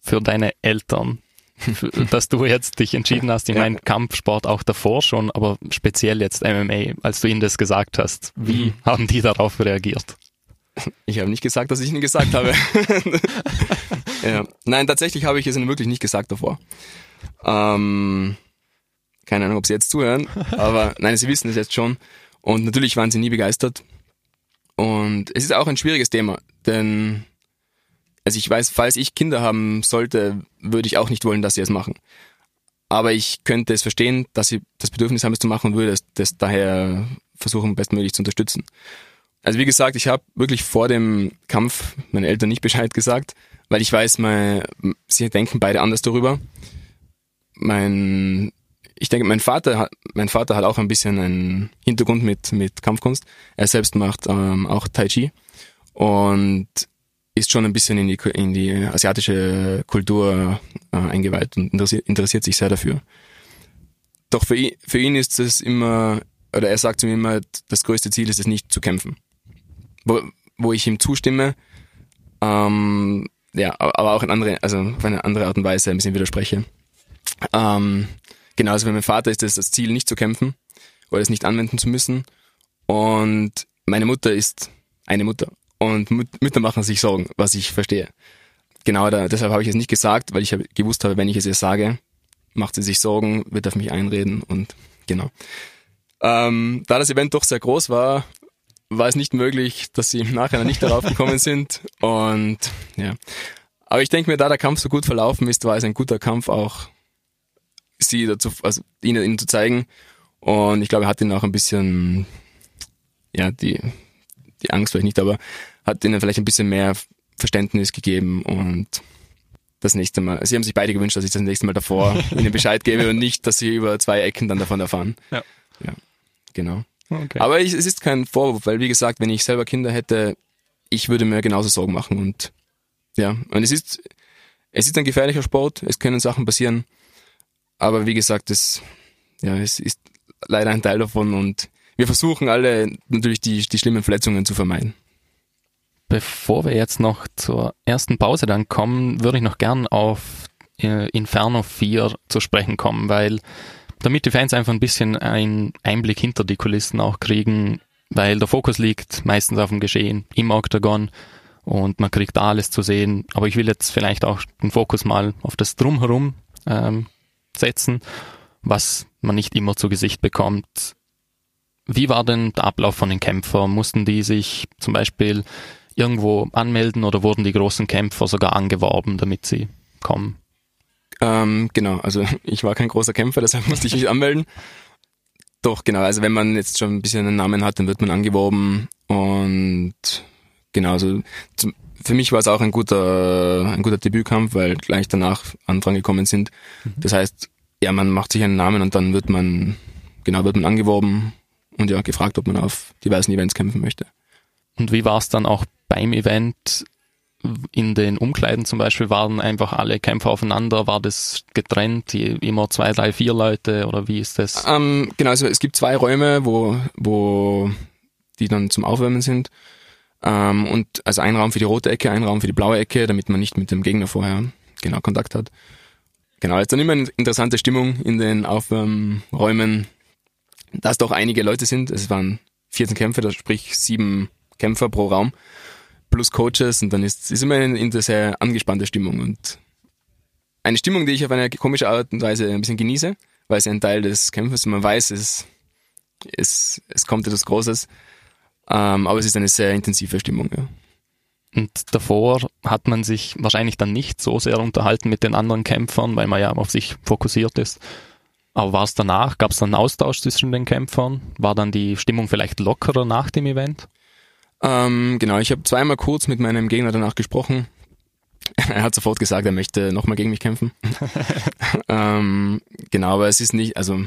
Speaker 1: für deine Eltern, [laughs] dass du jetzt dich entschieden hast, ich meine Kampfsport auch davor schon, aber speziell jetzt MMA, als du ihnen das gesagt hast, wie mhm. haben die darauf reagiert?
Speaker 2: Ich habe nicht gesagt, dass ich ihnen gesagt habe. [laughs] ja. Nein, tatsächlich habe ich es ihnen wirklich nicht gesagt davor. Ähm, keine Ahnung, ob sie jetzt zuhören, aber [laughs] nein, sie wissen es jetzt schon. Und natürlich waren sie nie begeistert. Und es ist auch ein schwieriges Thema, denn also ich weiß, falls ich Kinder haben sollte, würde ich auch nicht wollen, dass sie es machen. Aber ich könnte es verstehen, dass sie das Bedürfnis haben, es zu machen und würde es das daher versuchen, bestmöglich zu unterstützen. Also wie gesagt, ich habe wirklich vor dem Kampf meinen Eltern nicht Bescheid gesagt, weil ich weiß, mein, sie denken beide anders darüber. Mein, ich denke, mein Vater hat, mein Vater hat auch ein bisschen einen Hintergrund mit mit Kampfkunst. Er selbst macht ähm, auch Tai Chi und ist schon ein bisschen in die, in die asiatische Kultur äh, eingeweiht und interessiert, interessiert sich sehr dafür. Doch für ihn, für ihn ist es immer, oder er sagt zu mir immer, das größte Ziel ist es nicht zu kämpfen. Wo, wo ich ihm zustimme, ähm, ja, aber auch in andere, also auf eine andere Art und Weise ein bisschen widerspreche. Ähm, genau, also für meinen Vater ist es das Ziel, nicht zu kämpfen oder es nicht anwenden zu müssen. Und meine Mutter ist eine Mutter und Mütter machen sich Sorgen, was ich verstehe. Genau, da, deshalb habe ich es nicht gesagt, weil ich gewusst habe, wenn ich es ihr sage, macht sie sich Sorgen, wird auf mich einreden und genau. Ähm, da das Event doch sehr groß war, war es nicht möglich, dass sie im Nachhinein nicht darauf gekommen [laughs] sind und ja. Aber ich denke mir, da der Kampf so gut verlaufen ist, war es ein guter Kampf auch, sie dazu, also ihnen, ihnen zu zeigen. Und ich glaube, er hat ihnen auch ein bisschen, ja, die, die Angst vielleicht nicht, aber hat ihnen vielleicht ein bisschen mehr Verständnis gegeben und das nächste Mal. Sie haben sich beide gewünscht, dass ich das nächste Mal davor [laughs] ihnen Bescheid gebe und nicht, dass sie über zwei Ecken dann davon erfahren. Ja. Ja, genau. Okay. Aber ich, es ist kein Vorwurf, weil wie gesagt, wenn ich selber Kinder hätte, ich würde mir genauso Sorgen machen und ja, und es ist, es ist ein gefährlicher Sport, es können Sachen passieren, aber wie gesagt, es, ja, es ist leider ein Teil davon und wir versuchen alle natürlich die, die schlimmen Verletzungen zu vermeiden.
Speaker 1: Bevor wir jetzt noch zur ersten Pause dann kommen, würde ich noch gern auf äh, Inferno 4 zu sprechen kommen, weil damit die Fans einfach ein bisschen einen Einblick hinter die Kulissen auch kriegen, weil der Fokus liegt meistens auf dem Geschehen im Octagon und man kriegt da alles zu sehen. Aber ich will jetzt vielleicht auch den Fokus mal auf das Drumherum ähm, setzen, was man nicht immer zu Gesicht bekommt. Wie war denn der Ablauf von den Kämpfern? Mussten die sich zum Beispiel irgendwo anmelden oder wurden die großen Kämpfer sogar angeworben, damit sie kommen?
Speaker 2: Ähm, genau, also [laughs] ich war kein großer Kämpfer, deshalb musste ich mich anmelden. Doch, genau, also wenn man jetzt schon ein bisschen einen Namen hat, dann wird man angeworben und genau, also zum, für mich war es auch ein guter, ein guter Debütkampf, weil gleich danach Anfragen gekommen sind. Mhm. Das heißt, ja, man macht sich einen Namen und dann wird man, genau, wird man angeworben und ja, gefragt, ob man auf diversen Events kämpfen möchte.
Speaker 1: Und wie war es dann auch beim Event? In den Umkleiden zum Beispiel waren einfach alle Kämpfer aufeinander, war das getrennt, immer zwei, drei, vier Leute oder wie ist das?
Speaker 2: Ähm, genau, also es gibt zwei Räume, wo, wo die dann zum Aufwärmen sind. Ähm, und also ein Raum für die rote Ecke, ein Raum für die blaue Ecke, damit man nicht mit dem Gegner vorher genau Kontakt hat. Genau, ist dann immer eine interessante Stimmung in den Aufwärmräumen, da es doch einige Leute sind. Es waren 14 Kämpfe, das sprich sieben Kämpfer pro Raum plus Coaches und dann ist es immer eine, eine sehr angespannte Stimmung und eine Stimmung, die ich auf eine komische Art und Weise ein bisschen genieße, weil es ein Teil des Kämpfes ist. Man weiß, es, es, es kommt etwas Großes, ähm, aber es ist eine sehr intensive Stimmung. Ja.
Speaker 1: Und davor hat man sich wahrscheinlich dann nicht so sehr unterhalten mit den anderen Kämpfern, weil man ja auf sich fokussiert ist. Aber war es danach? Gab es dann einen Austausch zwischen den Kämpfern? War dann die Stimmung vielleicht lockerer nach dem Event?
Speaker 2: Ähm, genau, ich habe zweimal kurz mit meinem Gegner danach gesprochen. [laughs] Er hat sofort gesagt, er möchte nochmal gegen mich kämpfen. [laughs] ähm, genau, aber es ist nicht, also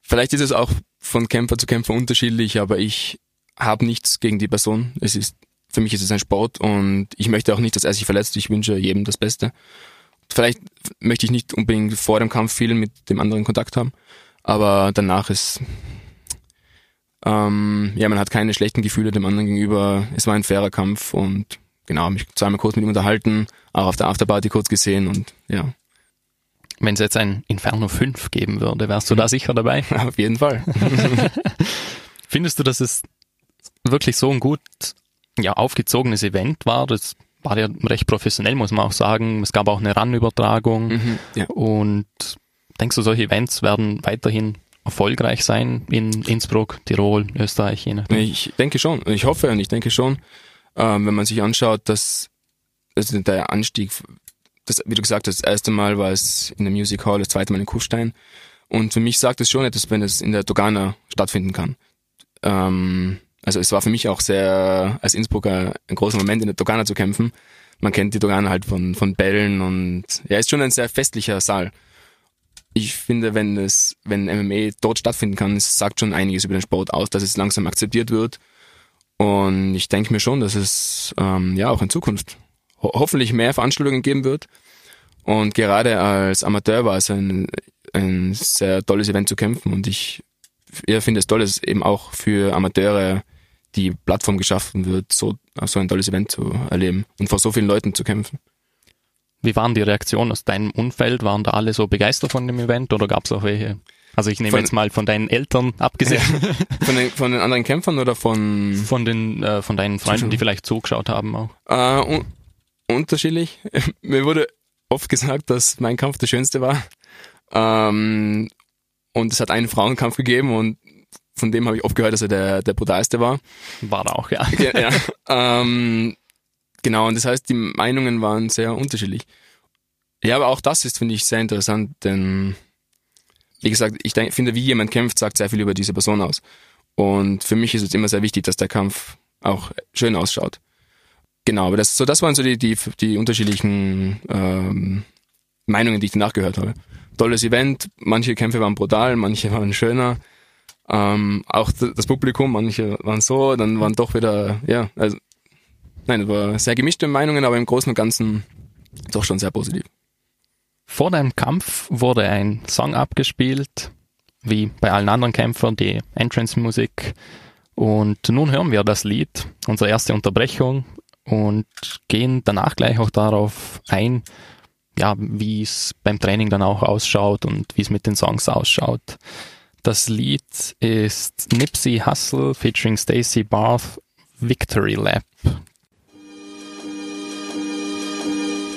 Speaker 2: vielleicht ist es auch von Kämpfer zu Kämpfer unterschiedlich, aber ich habe nichts gegen die Person. Es ist für mich ist es ein Sport und ich möchte auch nicht, dass er sich verletzt. Ich wünsche jedem das Beste. Vielleicht möchte ich nicht unbedingt vor dem Kampf viel mit dem anderen Kontakt haben, aber danach ist ähm, ja, man hat keine schlechten Gefühle dem anderen gegenüber. Es war ein fairer Kampf und genau, mich zweimal kurz mit ihm unterhalten, auch auf der Afterparty kurz gesehen und ja.
Speaker 1: Wenn es jetzt ein Inferno 5 geben würde, wärst du da sicher dabei? [laughs]
Speaker 2: auf jeden Fall. [laughs]
Speaker 1: Findest du, dass es wirklich so ein gut ja, aufgezogenes Event war? Das war ja recht professionell, muss man auch sagen. Es gab auch eine RAN-Übertragung. Mhm, ja. Und denkst du, solche Events werden weiterhin erfolgreich sein in Innsbruck, Tirol, Österreich? Je
Speaker 2: Ich denke schon. Ich hoffe und ich denke schon, ähm, wenn man sich anschaut, dass also der Anstieg, das, wie du gesagt hast, das erste Mal war es in der Music Hall, das zweite Mal in Kufstein. Und für mich sagt es schon etwas, wenn es in der Dogana stattfinden kann. Ähm, also es war für mich auch sehr, als Innsbrucker, ein großer Moment in der Dogana zu kämpfen. Man kennt die Dogana halt von, von Bällen und ja, ist schon ein sehr festlicher Saal. Ich finde, wenn es, wenn MMA dort stattfinden kann, es sagt schon einiges über den Sport aus, dass es langsam akzeptiert wird. Und ich denke mir schon, dass es ähm, ja auch in Zukunft ho hoffentlich mehr Veranstaltungen geben wird. Und gerade als Amateur war es ein, ein sehr tolles Event zu kämpfen und ich ja, finde es toll, dass eben auch für Amateure die Plattform geschaffen wird, so, so ein tolles Event zu erleben und vor so vielen Leuten zu kämpfen.
Speaker 1: Wie waren die Reaktionen aus deinem Umfeld? Waren da alle so begeistert von dem Event oder gab es auch welche? Also ich nehme von, jetzt mal von deinen Eltern abgesehen.
Speaker 2: von, den, von den anderen Kämpfern oder von?
Speaker 1: Von den, äh, von deinen Freunden, die vielleicht zugeschaut haben auch.
Speaker 2: Äh, un unterschiedlich. [laughs] Mir wurde oft gesagt, dass mein Kampf der schönste war. Ähm, und es hat einen Frauenkampf gegeben und von dem habe ich oft gehört, dass er der, der brutalste war.
Speaker 1: War er auch, ja.
Speaker 2: ja, ja. [laughs] Ähm, genau, und das heißt, die Meinungen waren sehr unterschiedlich. Ja, aber auch das ist, finde ich, sehr interessant, denn, wie gesagt, ich denk, finde, wie jemand kämpft, sagt sehr viel über diese Person aus. Und für mich ist es immer sehr wichtig, dass der Kampf auch schön ausschaut. Genau, aber das, so, das waren so die, die, die unterschiedlichen ähm, Meinungen, die ich danach gehört habe. Tolles Event, manche Kämpfe waren brutal, manche waren schöner. Ähm, auch das Publikum, manche waren so, dann waren doch wieder, ja, also, nein, es war sehr gemischte Meinungen, aber im Großen und Ganzen doch schon sehr positiv.
Speaker 1: Vor dem Kampf wurde ein Song abgespielt, wie bei allen anderen Kämpfern, die Entrance-Musik. Und nun hören wir das Lied, unsere erste Unterbrechung, und gehen danach gleich auch darauf ein, ja, wie es beim Training dann auch ausschaut und wie es mit den Songs ausschaut. Das Lied ist Nipsey Hussle featuring Stacey Barth Victory Lap.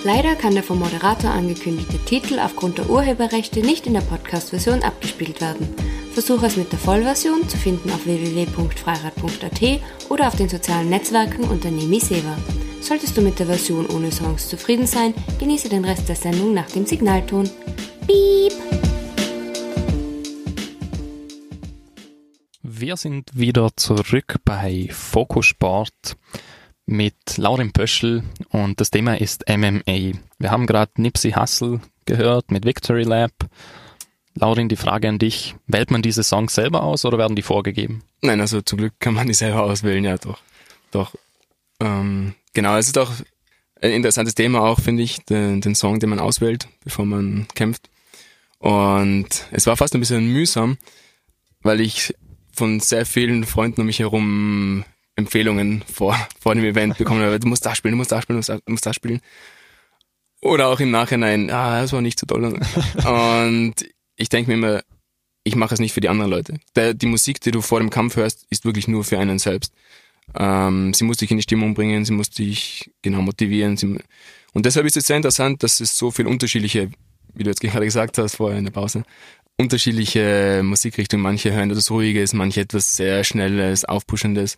Speaker 3: Leider kann der vom Moderator angekündigte Titel aufgrund der Urheberrechte nicht in der Podcast-Version abgespielt werden. Versuche es mit der Vollversion zu finden auf www.freirad.at oder auf den sozialen Netzwerken unter Nemi Seva. Solltest du mit der Version ohne Songs zufrieden sein, genieße den Rest der Sendung nach dem Signalton. Piep!
Speaker 1: Wir sind wieder zurück bei Fokusport mit Laurin Pöschel und das Thema ist MMA. Wir haben gerade Nipsey Hussle gehört mit Victory Lab. Laurin, die Frage an dich, wählt man diese Songs selber aus oder werden die vorgegeben?
Speaker 2: Nein, also zum Glück kann man die selber auswählen, ja doch. Doch. Ähm, genau, es ist auch ein interessantes Thema auch, finde ich, den, den Song, den man auswählt, bevor man kämpft. Und es war fast ein bisschen mühsam, weil ich von sehr vielen Freunden um mich herum Empfehlungen vor, vor dem Event bekommen habe. Du musst da spielen, du musst da spielen, du musst da spielen. Oder auch im Nachhinein, ah, das war nicht so toll. Und ich denke mir immer, ich mache es nicht für die anderen Leute. Der, die Musik, die du vor dem Kampf hörst, ist wirklich nur für einen selbst. Ähm, sie muss dich in die Stimmung bringen, sie muss dich genau motivieren. Sie, und deshalb ist es sehr interessant, dass es so viel unterschiedliche, wie du jetzt gerade gesagt hast vorher in der Pause, unterschiedliche Musikrichtungen. Manche hören etwas Ruhiges, manche etwas sehr Schnelles, Aufpuschendes.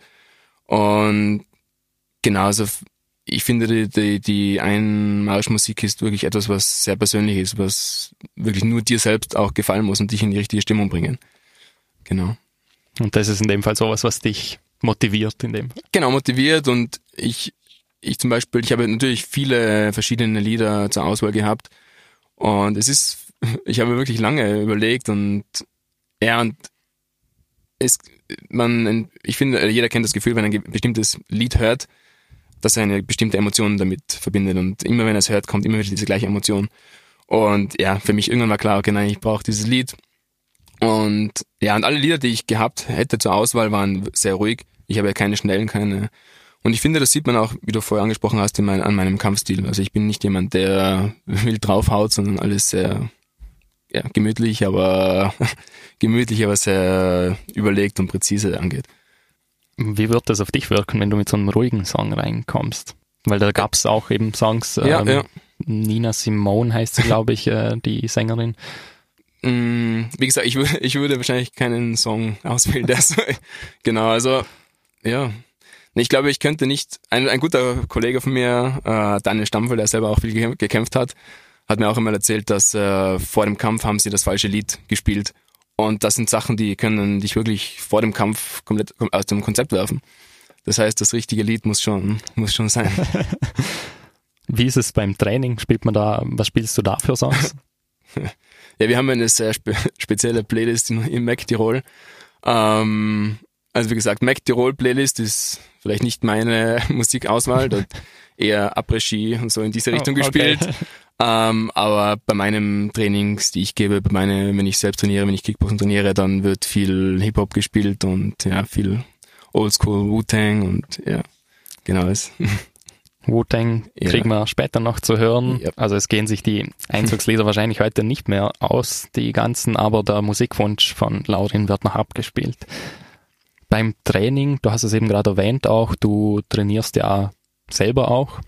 Speaker 2: Und genauso, ich finde, die, die, die Einmarschmusik ist wirklich etwas, was sehr persönlich ist, was wirklich nur dir selbst auch gefallen muss und dich in die richtige Stimmung bringen. Genau.
Speaker 1: Und das ist in dem Fall sowas, was dich motiviert in dem.
Speaker 2: Genau, motiviert und ich, ich zum Beispiel, ich habe natürlich viele verschiedene Lieder zur Auswahl gehabt und es ist [laughs] ich habe wirklich lange überlegt und ja, und es, man, ich finde, jeder kennt das Gefühl, wenn er ein bestimmtes Lied hört, dass er eine bestimmte Emotion damit verbindet und immer wenn er es hört, kommt immer wieder diese gleiche Emotion. Und ja, für mich irgendwann war klar, okay, nein, ich brauche dieses Lied. Und ja, und alle Lieder, die ich gehabt hätte zur Auswahl, waren sehr ruhig. Ich habe ja keine schnellen, keine. Und ich finde, das sieht man auch, wie du vorher angesprochen hast, mein, an meinem Kampfstil. Also ich bin nicht jemand, der [laughs] wild draufhaut, sondern alles sehr ja, gemütlich, aber [laughs] gemütlich, aber sehr überlegt und präzise angeht.
Speaker 1: Wie wird das auf dich wirken, wenn du mit so einem ruhigen Song reinkommst? Weil da gab es auch eben Songs.
Speaker 2: Ja, ähm, ja.
Speaker 1: Nina Simone heißt sie, glaube ich, [laughs] äh, die Sängerin.
Speaker 2: Mm, wie gesagt, ich, würde, [laughs] ich würde wahrscheinlich keinen Song auswählen, der so, genau, also, ja. Ich glaube, ich könnte nicht, ein, ein guter Kollege von mir, äh, Daniel Stampfel, der selber auch viel gekämpft hat, hat mir auch immer erzählt, dass äh, vor dem Kampf haben sie das falsche Lied gespielt. Und das sind Sachen, die können dich wirklich vor dem Kampf komplett aus dem Konzept werfen. Das heißt, das richtige Lied muss schon, muss schon sein. [laughs]
Speaker 1: Wie ist es beim Training? Spielt man da, was spielst du da für Songs? [laughs]
Speaker 2: ja, wir haben eine sehr spe spezielle Playlist in, in Mac Tirol. Ähm, also wie gesagt, Mac Tirol Playlist ist vielleicht nicht meine [laughs] Musikauswahl, dort eher Après-Ski und so in diese oh, Richtung oh, okay. gespielt. [laughs] Ähm, aber bei meinen Trainings, die ich gebe, bei meine, wenn ich selbst trainiere, wenn ich Kickboxen trainiere, dann wird viel Hip-Hop gespielt und ja, viel Oldschool Wu-Tang und ja, genau das. [laughs]
Speaker 1: Wu-Tang ja. kriegen wir später noch zu hören. Ja. Also es gehen sich die Einzugslieder [laughs] wahrscheinlich heute nicht mehr aus, die ganzen, aber der Musikwunsch von Laurin wird noch abgespielt. Beim Training, du hast es eben gerade erwähnt auch, du trainierst ja selber auch.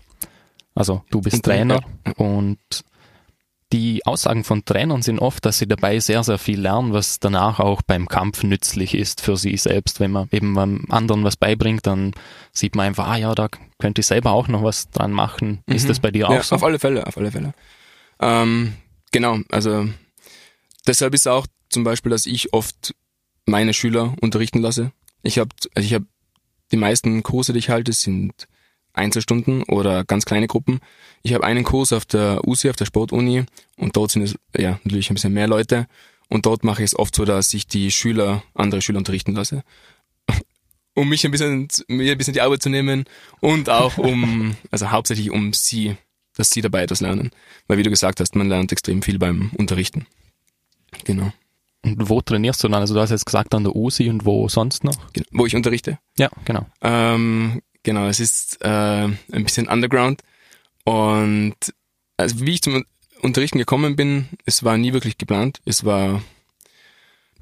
Speaker 1: Also du bist Trainer und die Aussagen von Trainern sind oft, dass sie dabei sehr, sehr viel lernen, was danach auch beim Kampf nützlich ist für sie selbst. Wenn man eben beim anderen was beibringt, dann sieht man einfach, ah ja, da könnte ich selber auch noch was dran machen. Mhm. Ist das bei dir auch ja, so?
Speaker 2: Auf alle Fälle, auf alle Fälle. Ähm, genau, also deshalb ist auch zum Beispiel, dass ich oft meine Schüler unterrichten lasse. Ich habe also ich hab die meisten Kurse, die ich halte, sind Einzelstunden oder ganz kleine Gruppen. Ich habe einen Kurs auf der USI, auf der Sportuni und dort sind es ja natürlich ein bisschen mehr Leute und dort mache ich es oft so, dass ich die Schüler, andere Schüler unterrichten lasse. [laughs] Um mich ein bisschen, mir ein bisschen die Arbeit zu nehmen und auch um, [laughs] also hauptsächlich um sie, dass sie dabei etwas lernen. Weil wie du gesagt hast, man lernt extrem viel beim Unterrichten. Genau.
Speaker 1: Und wo trainierst du dann? Also du hast jetzt gesagt an der USI und wo sonst noch?
Speaker 2: Genau. Wo ich unterrichte?
Speaker 1: Ja, genau.
Speaker 2: Ähm, Genau, es ist äh, ein bisschen underground. Und also wie ich zum Unterrichten gekommen bin, es war nie wirklich geplant. Es war,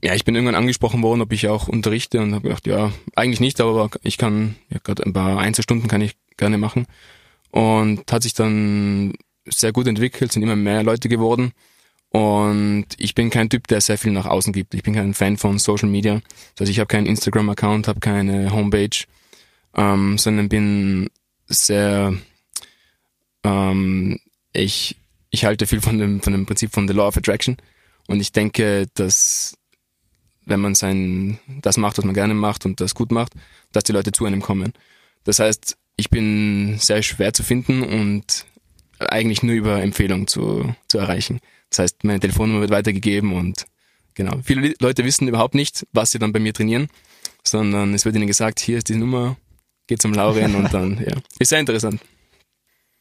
Speaker 2: ja, ich bin irgendwann angesprochen worden, ob ich auch unterrichte und habe gedacht, ja, eigentlich nicht, aber ich kann, ja, gerade ein paar Einzelstunden kann ich gerne machen. Und hat sich dann sehr gut entwickelt, sind immer mehr Leute geworden. Und ich bin kein Typ, der sehr viel nach außen gibt. Ich bin kein Fan von Social Media. Also ich habe keinen Instagram-Account, habe keine Homepage ähm, sondern bin sehr, ähm, ich, ich halte viel von dem, von dem Prinzip von The Law of Attraction und ich denke, dass wenn man sein, das macht, was man gerne macht und das gut macht, dass die Leute zu einem kommen. Das heißt, ich bin sehr schwer zu finden und eigentlich nur über Empfehlung zu, zu erreichen. Das heißt, meine Telefonnummer wird weitergegeben und genau. Viele Leute wissen überhaupt nicht, was sie dann bei mir trainieren, sondern es wird ihnen gesagt, hier ist die Nummer, geht zum Laurien und dann, ja. Ist sehr interessant.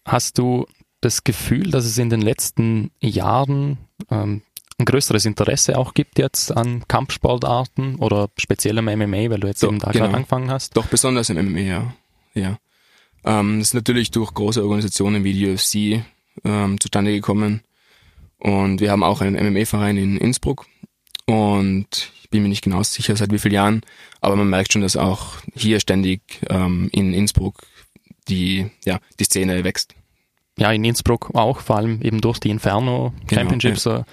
Speaker 1: Hast du das Gefühl, dass es in den letzten Jahren ähm, ein größeres Interesse auch gibt jetzt an Kampfsportarten oder speziell im MMA, weil du jetzt Doch, eben da genau. gerade angefangen hast?
Speaker 2: Doch, besonders im MMA, ja. ja. Ähm, das ist natürlich durch große Organisationen wie die UFC ähm, zustande gekommen. Und wir haben auch einen MMA-Verein in Innsbruck. Und bin mir nicht genau sicher, seit wie vielen Jahren, aber man merkt schon, dass auch hier ständig ähm, in Innsbruck die, ja, die Szene wächst.
Speaker 1: Ja, in Innsbruck auch, vor allem eben durch die Inferno genau, Championships. Ja.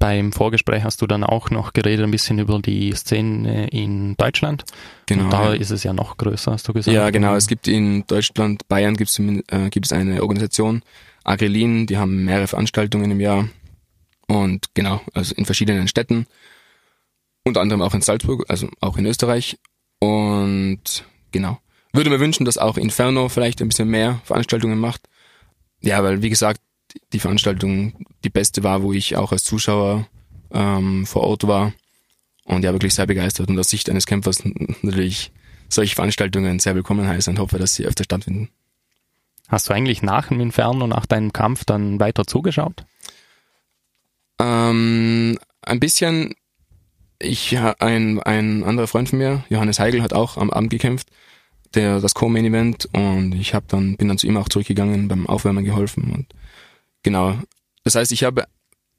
Speaker 1: Beim Vorgespräch hast du dann auch noch geredet ein bisschen über die Szene in Deutschland. Genau. Und da ja. ist es ja noch größer, hast du gesagt.
Speaker 2: Ja, genau. Es gibt in Deutschland, Bayern gibt es, äh, gibt es eine Organisation, Agrelin, die haben mehrere Veranstaltungen im Jahr. Und genau, also in verschiedenen Städten unter anderem auch in Salzburg, also auch in Österreich. Und genau. Würde mir wünschen, dass auch Inferno vielleicht ein bisschen mehr Veranstaltungen macht. Ja, weil wie gesagt, die Veranstaltung die beste war, wo ich auch als Zuschauer ähm, vor Ort war. Und ja, wirklich sehr begeistert. Und aus Sicht eines Kämpfers natürlich solche Veranstaltungen sehr willkommen heißen und hoffe, dass sie öfter stattfinden.
Speaker 1: Hast du eigentlich nach dem Inferno, nach deinem Kampf dann weiter zugeschaut?
Speaker 2: Ähm, ein bisschen ich, ein, ein anderer Freund von mir, Johannes Heigl, hat auch am Abend gekämpft. der das Co-Main Event und ich habe dann bin dann zu ihm auch zurückgegangen, beim Aufwärmen geholfen und genau. Das heißt, ich habe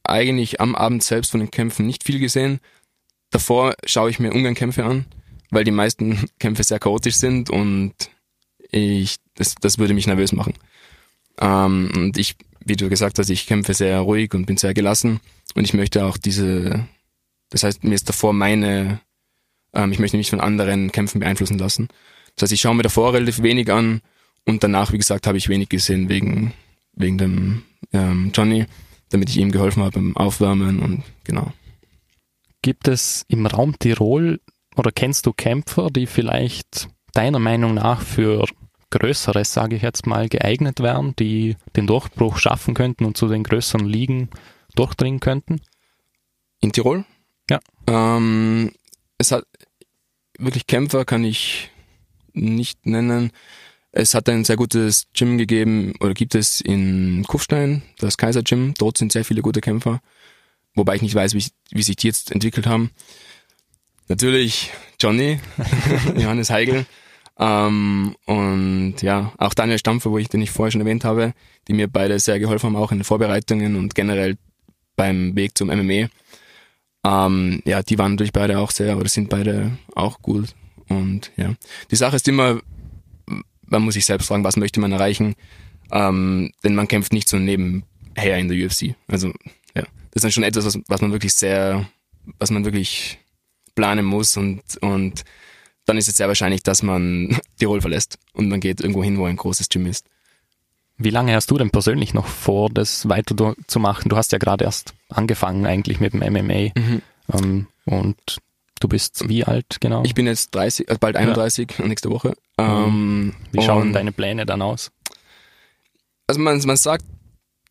Speaker 2: eigentlich am Abend selbst von den Kämpfen nicht viel gesehen. Davor schaue ich mir ungern Kämpfe an, weil die meisten [laughs] Kämpfe sehr chaotisch sind und ich das, das würde mich nervös machen. Ähm, und ich, wie du gesagt hast, ich kämpfe sehr ruhig und bin sehr gelassen und ich möchte auch diese, das heißt, mir ist davor meine, ähm, ich möchte mich von anderen Kämpfen beeinflussen lassen. Das heißt, ich schaue mir davor relativ wenig an und danach, wie gesagt, habe ich wenig gesehen wegen, wegen dem ähm, Johnny, damit ich ihm geholfen habe beim Aufwärmen und genau.
Speaker 1: Gibt es im Raum Tirol oder kennst du Kämpfer, die vielleicht deiner Meinung nach für Größeres, sage ich jetzt mal, geeignet wären, die den Durchbruch schaffen könnten und zu den größeren Ligen durchdringen könnten?
Speaker 2: In Tirol?
Speaker 1: Ja.
Speaker 2: Ähm, es hat wirklich Kämpfer kann ich nicht nennen. Es hat ein sehr gutes Gym gegeben oder gibt es in Kufstein, das Kaiser Gym. Dort sind sehr viele gute Kämpfer. Wobei ich nicht weiß, wie, wie sich die jetzt entwickelt haben. Natürlich Johnny, [laughs] Johannes Heigl. Ähm, und ja, auch Daniel Stampfer, wo ich den ich vorher schon erwähnt habe, die mir beide sehr geholfen haben, auch in den Vorbereitungen und generell beim Weg zum MMA. Ähm, ja, die waren natürlich beide auch sehr, oder sind beide auch gut. Und ja, die Sache ist immer, man muss sich selbst fragen, was möchte man erreichen, ähm, denn man kämpft nicht so nebenher in der UFC. Also ja, das ist dann schon etwas, was, was man wirklich sehr, was man wirklich planen muss und und dann ist es sehr wahrscheinlich, dass man [laughs] Tirol verlässt und man geht irgendwo hin, wo ein großes Gym ist.
Speaker 1: Wie lange hast du denn persönlich noch vor, das weiter zu machen? Du hast ja gerade erst angefangen eigentlich mit dem MMA mhm. ähm, und du bist wie alt genau?
Speaker 2: Ich bin jetzt 30, also bald 31 ja. nächste Woche.
Speaker 1: Ähm, wie schauen deine Pläne dann aus?
Speaker 2: Also man, man sagt,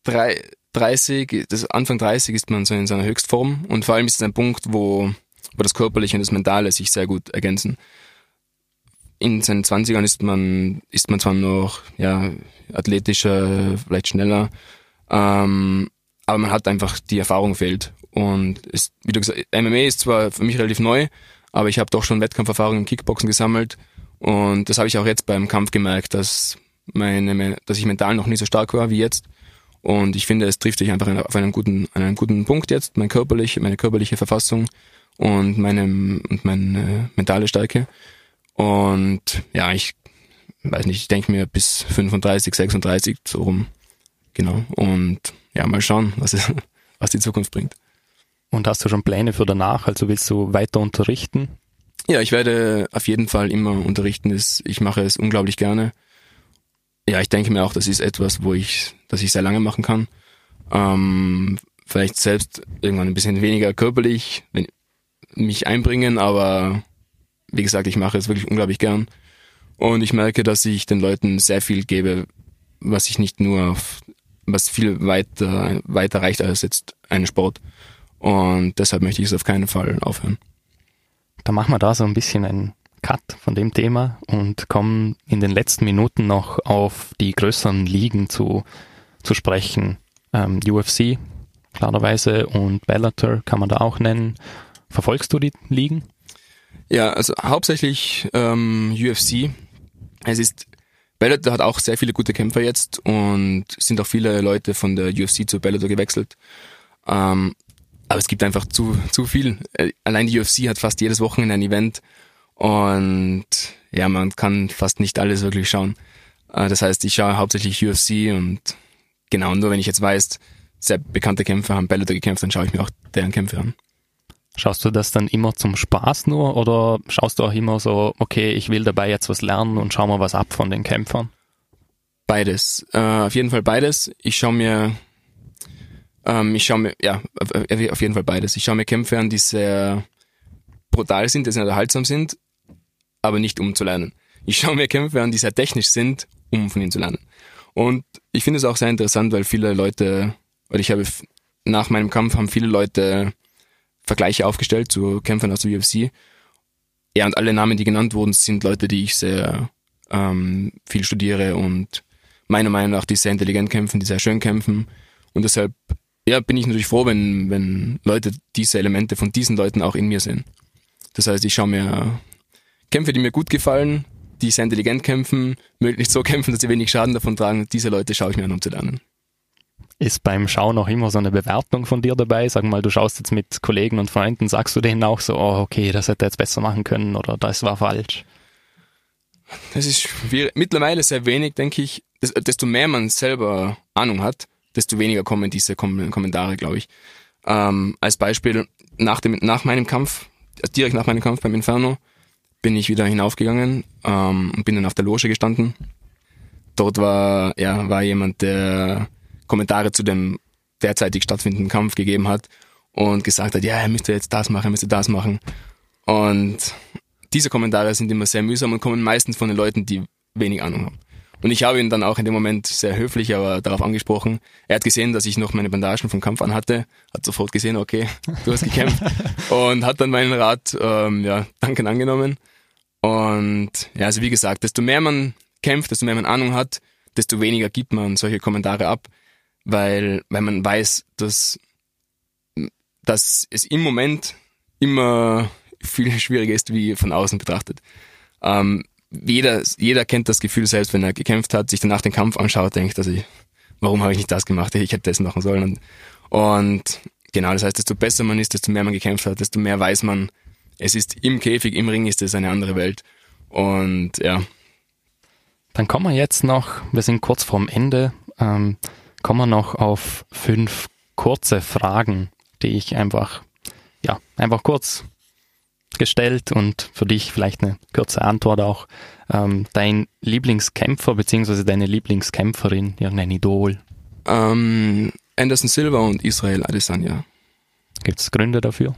Speaker 2: drei, 30, das Anfang 30 ist man so in seiner Höchstform und vor allem ist es ein Punkt, wo, wo das Körperliche und das Mentale sich sehr gut ergänzen in seinen Zwanzigern ist man, ist man zwar noch, ja, athletischer, vielleicht schneller, ähm, aber man hat einfach, die Erfahrung fehlt. Und ist, wie du gesagt, MMA ist zwar für mich relativ neu, aber ich habe doch schon Wettkampferfahrung im Kickboxen gesammelt und das habe ich auch jetzt beim Kampf gemerkt, dass meine, dass ich mental noch nie so stark war wie jetzt. Und ich finde, es trifft sich einfach auf einen guten, einen guten Punkt jetzt, mein körperlich, meine körperliche Verfassung und meine, und meine mentale Stärke. Und ja, ich weiß nicht, ich denke mir bis 35, 36 so rum. Genau. Und ja, mal schauen, was, [laughs] was die Zukunft bringt.
Speaker 1: Und hast du schon Pläne für danach? Also willst du weiter unterrichten?
Speaker 2: Ja, ich werde auf jeden Fall immer unterrichten. Ich mache es unglaublich gerne. Ja, ich denke mir auch, das ist etwas, wo ich, das ich sehr lange machen kann. Ähm, vielleicht selbst irgendwann ein bisschen weniger körperlich mich einbringen, aber wie gesagt, ich mache es wirklich unglaublich gern. Und ich merke, dass ich den Leuten sehr viel gebe, was ich nicht nur auf, was viel weiter, weiter reicht als jetzt einen Sport. Und deshalb möchte ich es auf keinen Fall aufhören.
Speaker 1: Da machen wir da so ein bisschen einen Cut von dem Thema und kommen in den letzten Minuten noch auf die größeren Ligen zu, zu sprechen. Ähm, UFC, klarerweise, und Bellator kann man da auch nennen. Verfolgst du die Ligen?
Speaker 2: Ja, also hauptsächlich ähm, UFC. Es ist Bellator hat auch sehr viele gute Kämpfer jetzt und sind auch viele Leute von der UFC zu Bellator gewechselt. Ähm, aber es gibt einfach zu, zu viel. Äh, allein die UFC hat fast jedes Wochenende ein Event und ja, man kann fast nicht alles wirklich schauen. Äh, das heißt, ich schaue hauptsächlich UFC und genau, nur wenn ich jetzt weiß, sehr bekannte Kämpfer haben Bellator gekämpft, dann schaue ich mir auch deren Kämpfe an.
Speaker 1: Schaust du das dann immer zum Spaß nur oder schaust du auch immer so, okay, ich will dabei jetzt was lernen und schau mal was ab von den Kämpfern?
Speaker 2: Beides. Äh, auf jeden Fall beides. Ich schaue mir, ähm, ich schaue mir, ja, auf jeden Fall beides. Ich schaue mir Kämpfe an, die sehr brutal sind, die sehr unterhaltsam sind, aber nicht um zu lernen. Ich schaue mir Kämpfe an, die sehr technisch sind, um von ihnen zu lernen. Und ich finde es auch sehr interessant, weil viele Leute, oder ich habe nach meinem Kampf haben viele Leute Vergleiche aufgestellt zu Kämpfern aus der UFC. Ja, und alle Namen, die genannt wurden, sind Leute, die ich sehr ähm, viel studiere und meiner Meinung nach, die sehr intelligent kämpfen, die sehr schön kämpfen. Und deshalb ja, bin ich natürlich froh, wenn, wenn Leute diese Elemente von diesen Leuten auch in mir sehen. Das heißt, ich schaue mir Kämpfe, die mir gut gefallen, die sehr intelligent kämpfen, möglichst so kämpfen, dass sie wenig Schaden davon tragen. Diese Leute schaue ich mir an, um zu lernen.
Speaker 1: Ist beim Schauen auch immer so eine Bewertung von dir dabei? Sag mal, du schaust jetzt mit Kollegen und Freunden, sagst du denen auch so, oh, okay, das hätte er jetzt besser machen können oder das war falsch?
Speaker 2: Das ist schwierig. Mittlerweile sehr wenig, denke ich. Desto mehr man selber Ahnung hat, desto weniger kommen diese Kommentare, glaube ich. Ähm, als Beispiel, nach, dem, nach meinem Kampf, direkt nach meinem Kampf beim Inferno, bin ich wieder hinaufgegangen ähm, und bin dann auf der Loge gestanden. Dort war, ja, war jemand, der Kommentare zu dem derzeitig stattfindenden Kampf gegeben hat und gesagt hat, ja, er müsste jetzt das machen, er müsste das machen. Und diese Kommentare sind immer sehr mühsam und kommen meistens von den Leuten, die wenig Ahnung haben. Und ich habe ihn dann auch in dem Moment sehr höflich, aber darauf angesprochen. Er hat gesehen, dass ich noch meine Bandagen vom Kampf anhatte, hat sofort gesehen, okay, du hast gekämpft [laughs] und hat dann meinen Rat ähm, ja, dankend angenommen. Und ja, also wie gesagt, desto mehr man kämpft, desto mehr man Ahnung hat, desto weniger gibt man solche Kommentare ab, weil, weil man weiß, dass, dass es im Moment immer viel [laughs] schwieriger ist, wie von außen betrachtet. Ähm, jeder, jeder kennt das Gefühl selbst, wenn er gekämpft hat, sich danach den Kampf anschaut, denkt, dass ich, warum habe ich nicht das gemacht? Ich hätte das machen sollen. Und, und genau, das heißt, desto besser man ist, desto mehr man gekämpft hat, desto mehr weiß man, es ist im Käfig, im Ring ist es eine andere Welt. Und ja.
Speaker 1: Dann kommen wir jetzt noch, wir sind kurz vorm Ende, ähm, kommen wir noch auf fünf kurze Fragen, die ich einfach, ja, einfach kurz gestellt und für dich vielleicht eine kurze Antwort auch. Ähm, dein Lieblingskämpfer bzw. deine Lieblingskämpferin, irgendein Idol?
Speaker 2: Ähm, Anderson Silva und Israel Adesanya.
Speaker 1: Gibt es Gründe dafür?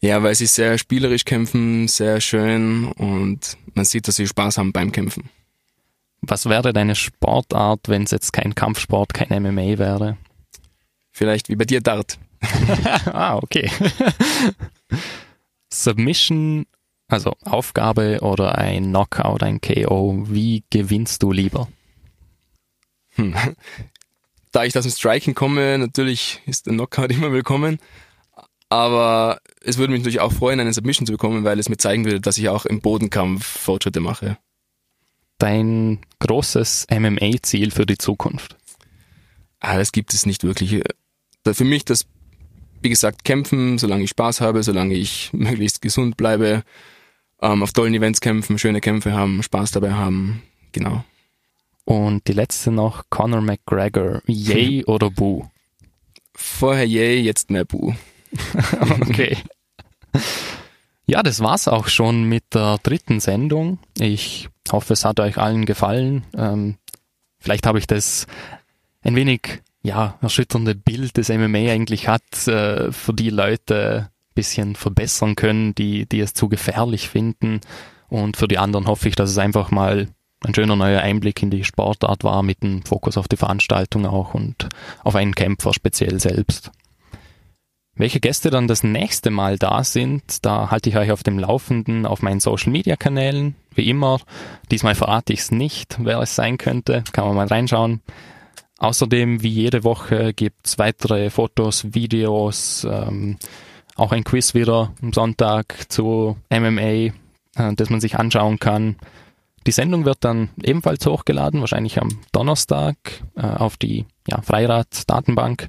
Speaker 2: Ja, weil sie sehr spielerisch kämpfen, sehr schön und man sieht, dass sie Spaß haben beim Kämpfen.
Speaker 1: Was wäre deine Sportart, wenn es jetzt kein Kampfsport, kein MMA wäre?
Speaker 2: Vielleicht wie bei dir Dart. [laughs]
Speaker 1: ah, okay. Submission, also Aufgabe oder ein Knockout, ein KO, wie gewinnst du lieber?
Speaker 2: Hm. Da ich aus dem Striking komme, natürlich ist der Knockout immer willkommen. Aber es würde mich natürlich auch freuen, einen Submission zu bekommen, weil es mir zeigen würde, dass ich auch im Bodenkampf Fortschritte mache.
Speaker 1: Dein großes MMA-Ziel für die Zukunft?
Speaker 2: Ah, das gibt es nicht wirklich. Für mich das, wie gesagt, kämpfen, solange ich Spaß habe, solange ich [laughs] möglichst gesund bleibe, ähm, auf tollen Events kämpfen, schöne Kämpfe haben, Spaß dabei haben, genau.
Speaker 1: Und die letzte noch, Conor McGregor, yay [laughs] oder boo?
Speaker 2: Vorher yay, jetzt mehr boo. [laughs]
Speaker 1: okay. Ja, das war's auch schon mit der dritten Sendung. Ich hoffe, es hat euch allen gefallen. Ähm, vielleicht habe ich das ein wenig ja, erschütternde Bild des MMA eigentlich hat, äh, für die Leute bisschen verbessern können, die, die es zu gefährlich finden. Und für die anderen hoffe ich, dass es einfach mal ein schöner neuer Einblick in die Sportart war, mit dem Fokus auf die Veranstaltung auch und auf einen Kämpfer speziell selbst. Welche Gäste dann das nächste Mal da sind, da halte ich euch auf dem Laufenden auf meinen Social Media Kanälen. Wie immer, diesmal verrate ich es nicht, wer es sein könnte, kann man mal reinschauen. Außerdem, wie jede Woche, gibt's weitere Fotos, Videos, ähm, auch ein Quiz wieder am Sonntag zu MMA, äh, das man sich anschauen kann. Die Sendung wird dann ebenfalls hochgeladen, wahrscheinlich am Donnerstag äh, auf die ja, Freirad-Datenbank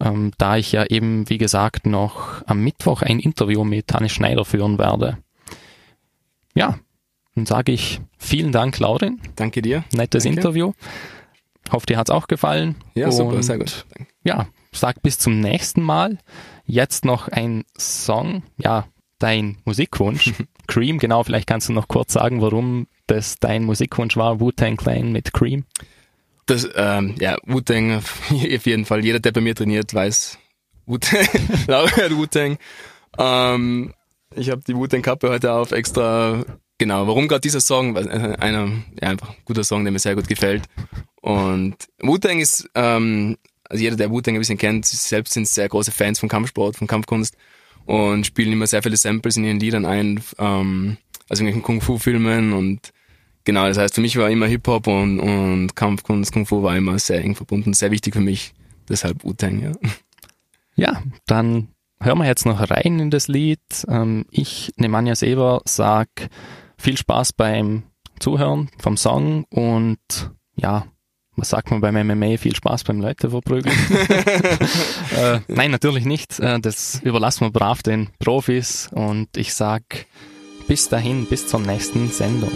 Speaker 1: ähm, da ich ja eben, wie gesagt, noch am Mittwoch ein Interview mit Hannes Schneider führen werde. Ja, dann sage ich vielen Dank, Laurin.
Speaker 2: Danke dir.
Speaker 1: Nettes
Speaker 2: Danke.
Speaker 1: Interview. Hoffe, dir hat's auch gefallen.
Speaker 2: Ja,
Speaker 1: Und
Speaker 2: super, sehr gut.
Speaker 1: Ja, sag bis zum nächsten Mal. Jetzt noch ein Song. Ja, dein Musikwunsch. [laughs] Cream, genau, vielleicht kannst du noch kurz sagen, warum das dein Musikwunsch war. Wu-Tang Clan mit Cream.
Speaker 2: Das, ähm, ja, Wu-Tang, [laughs] auf jeden Fall. Jeder, der bei mir trainiert, weiß Wu-Tang, [laughs] Wu-Tang. Ähm, ich habe die Wu-Tang-Kappe heute auf, extra, genau. Warum gerade dieser Song? Weil, äh, einer, ja, einfach ein guter Song, der mir sehr gut gefällt. Und Wu-Tang ist, ähm, also jeder, der Wu-Tang ein bisschen kennt, selbst sind sehr große Fans von Kampfsport, von Kampfkunst und spielen immer sehr viele Samples in ihren Liedern ein, ähm, also in Kung-Fu-Filmen und Genau, das heißt, für mich war immer Hip-Hop und, und Kampfkunst, Kung Fu war immer sehr eng verbunden, sehr wichtig für mich. Deshalb Wu-Tang, ja.
Speaker 1: Ja, dann hören wir jetzt noch rein in das Lied. Ähm, ich, Nemanja Seber, sag viel Spaß beim Zuhören vom Song und ja, was sagt man beim MMA? Viel Spaß beim Leute verprügeln. [laughs] äh, nein, natürlich nicht. Äh, das überlassen wir brav den Profis und ich sag bis dahin, bis zur nächsten Sendung.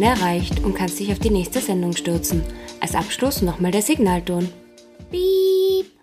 Speaker 3: Ende erreicht und kannst dich auf die nächste Sendung stürzen. Als Abschluss nochmal der Signalton. Piep.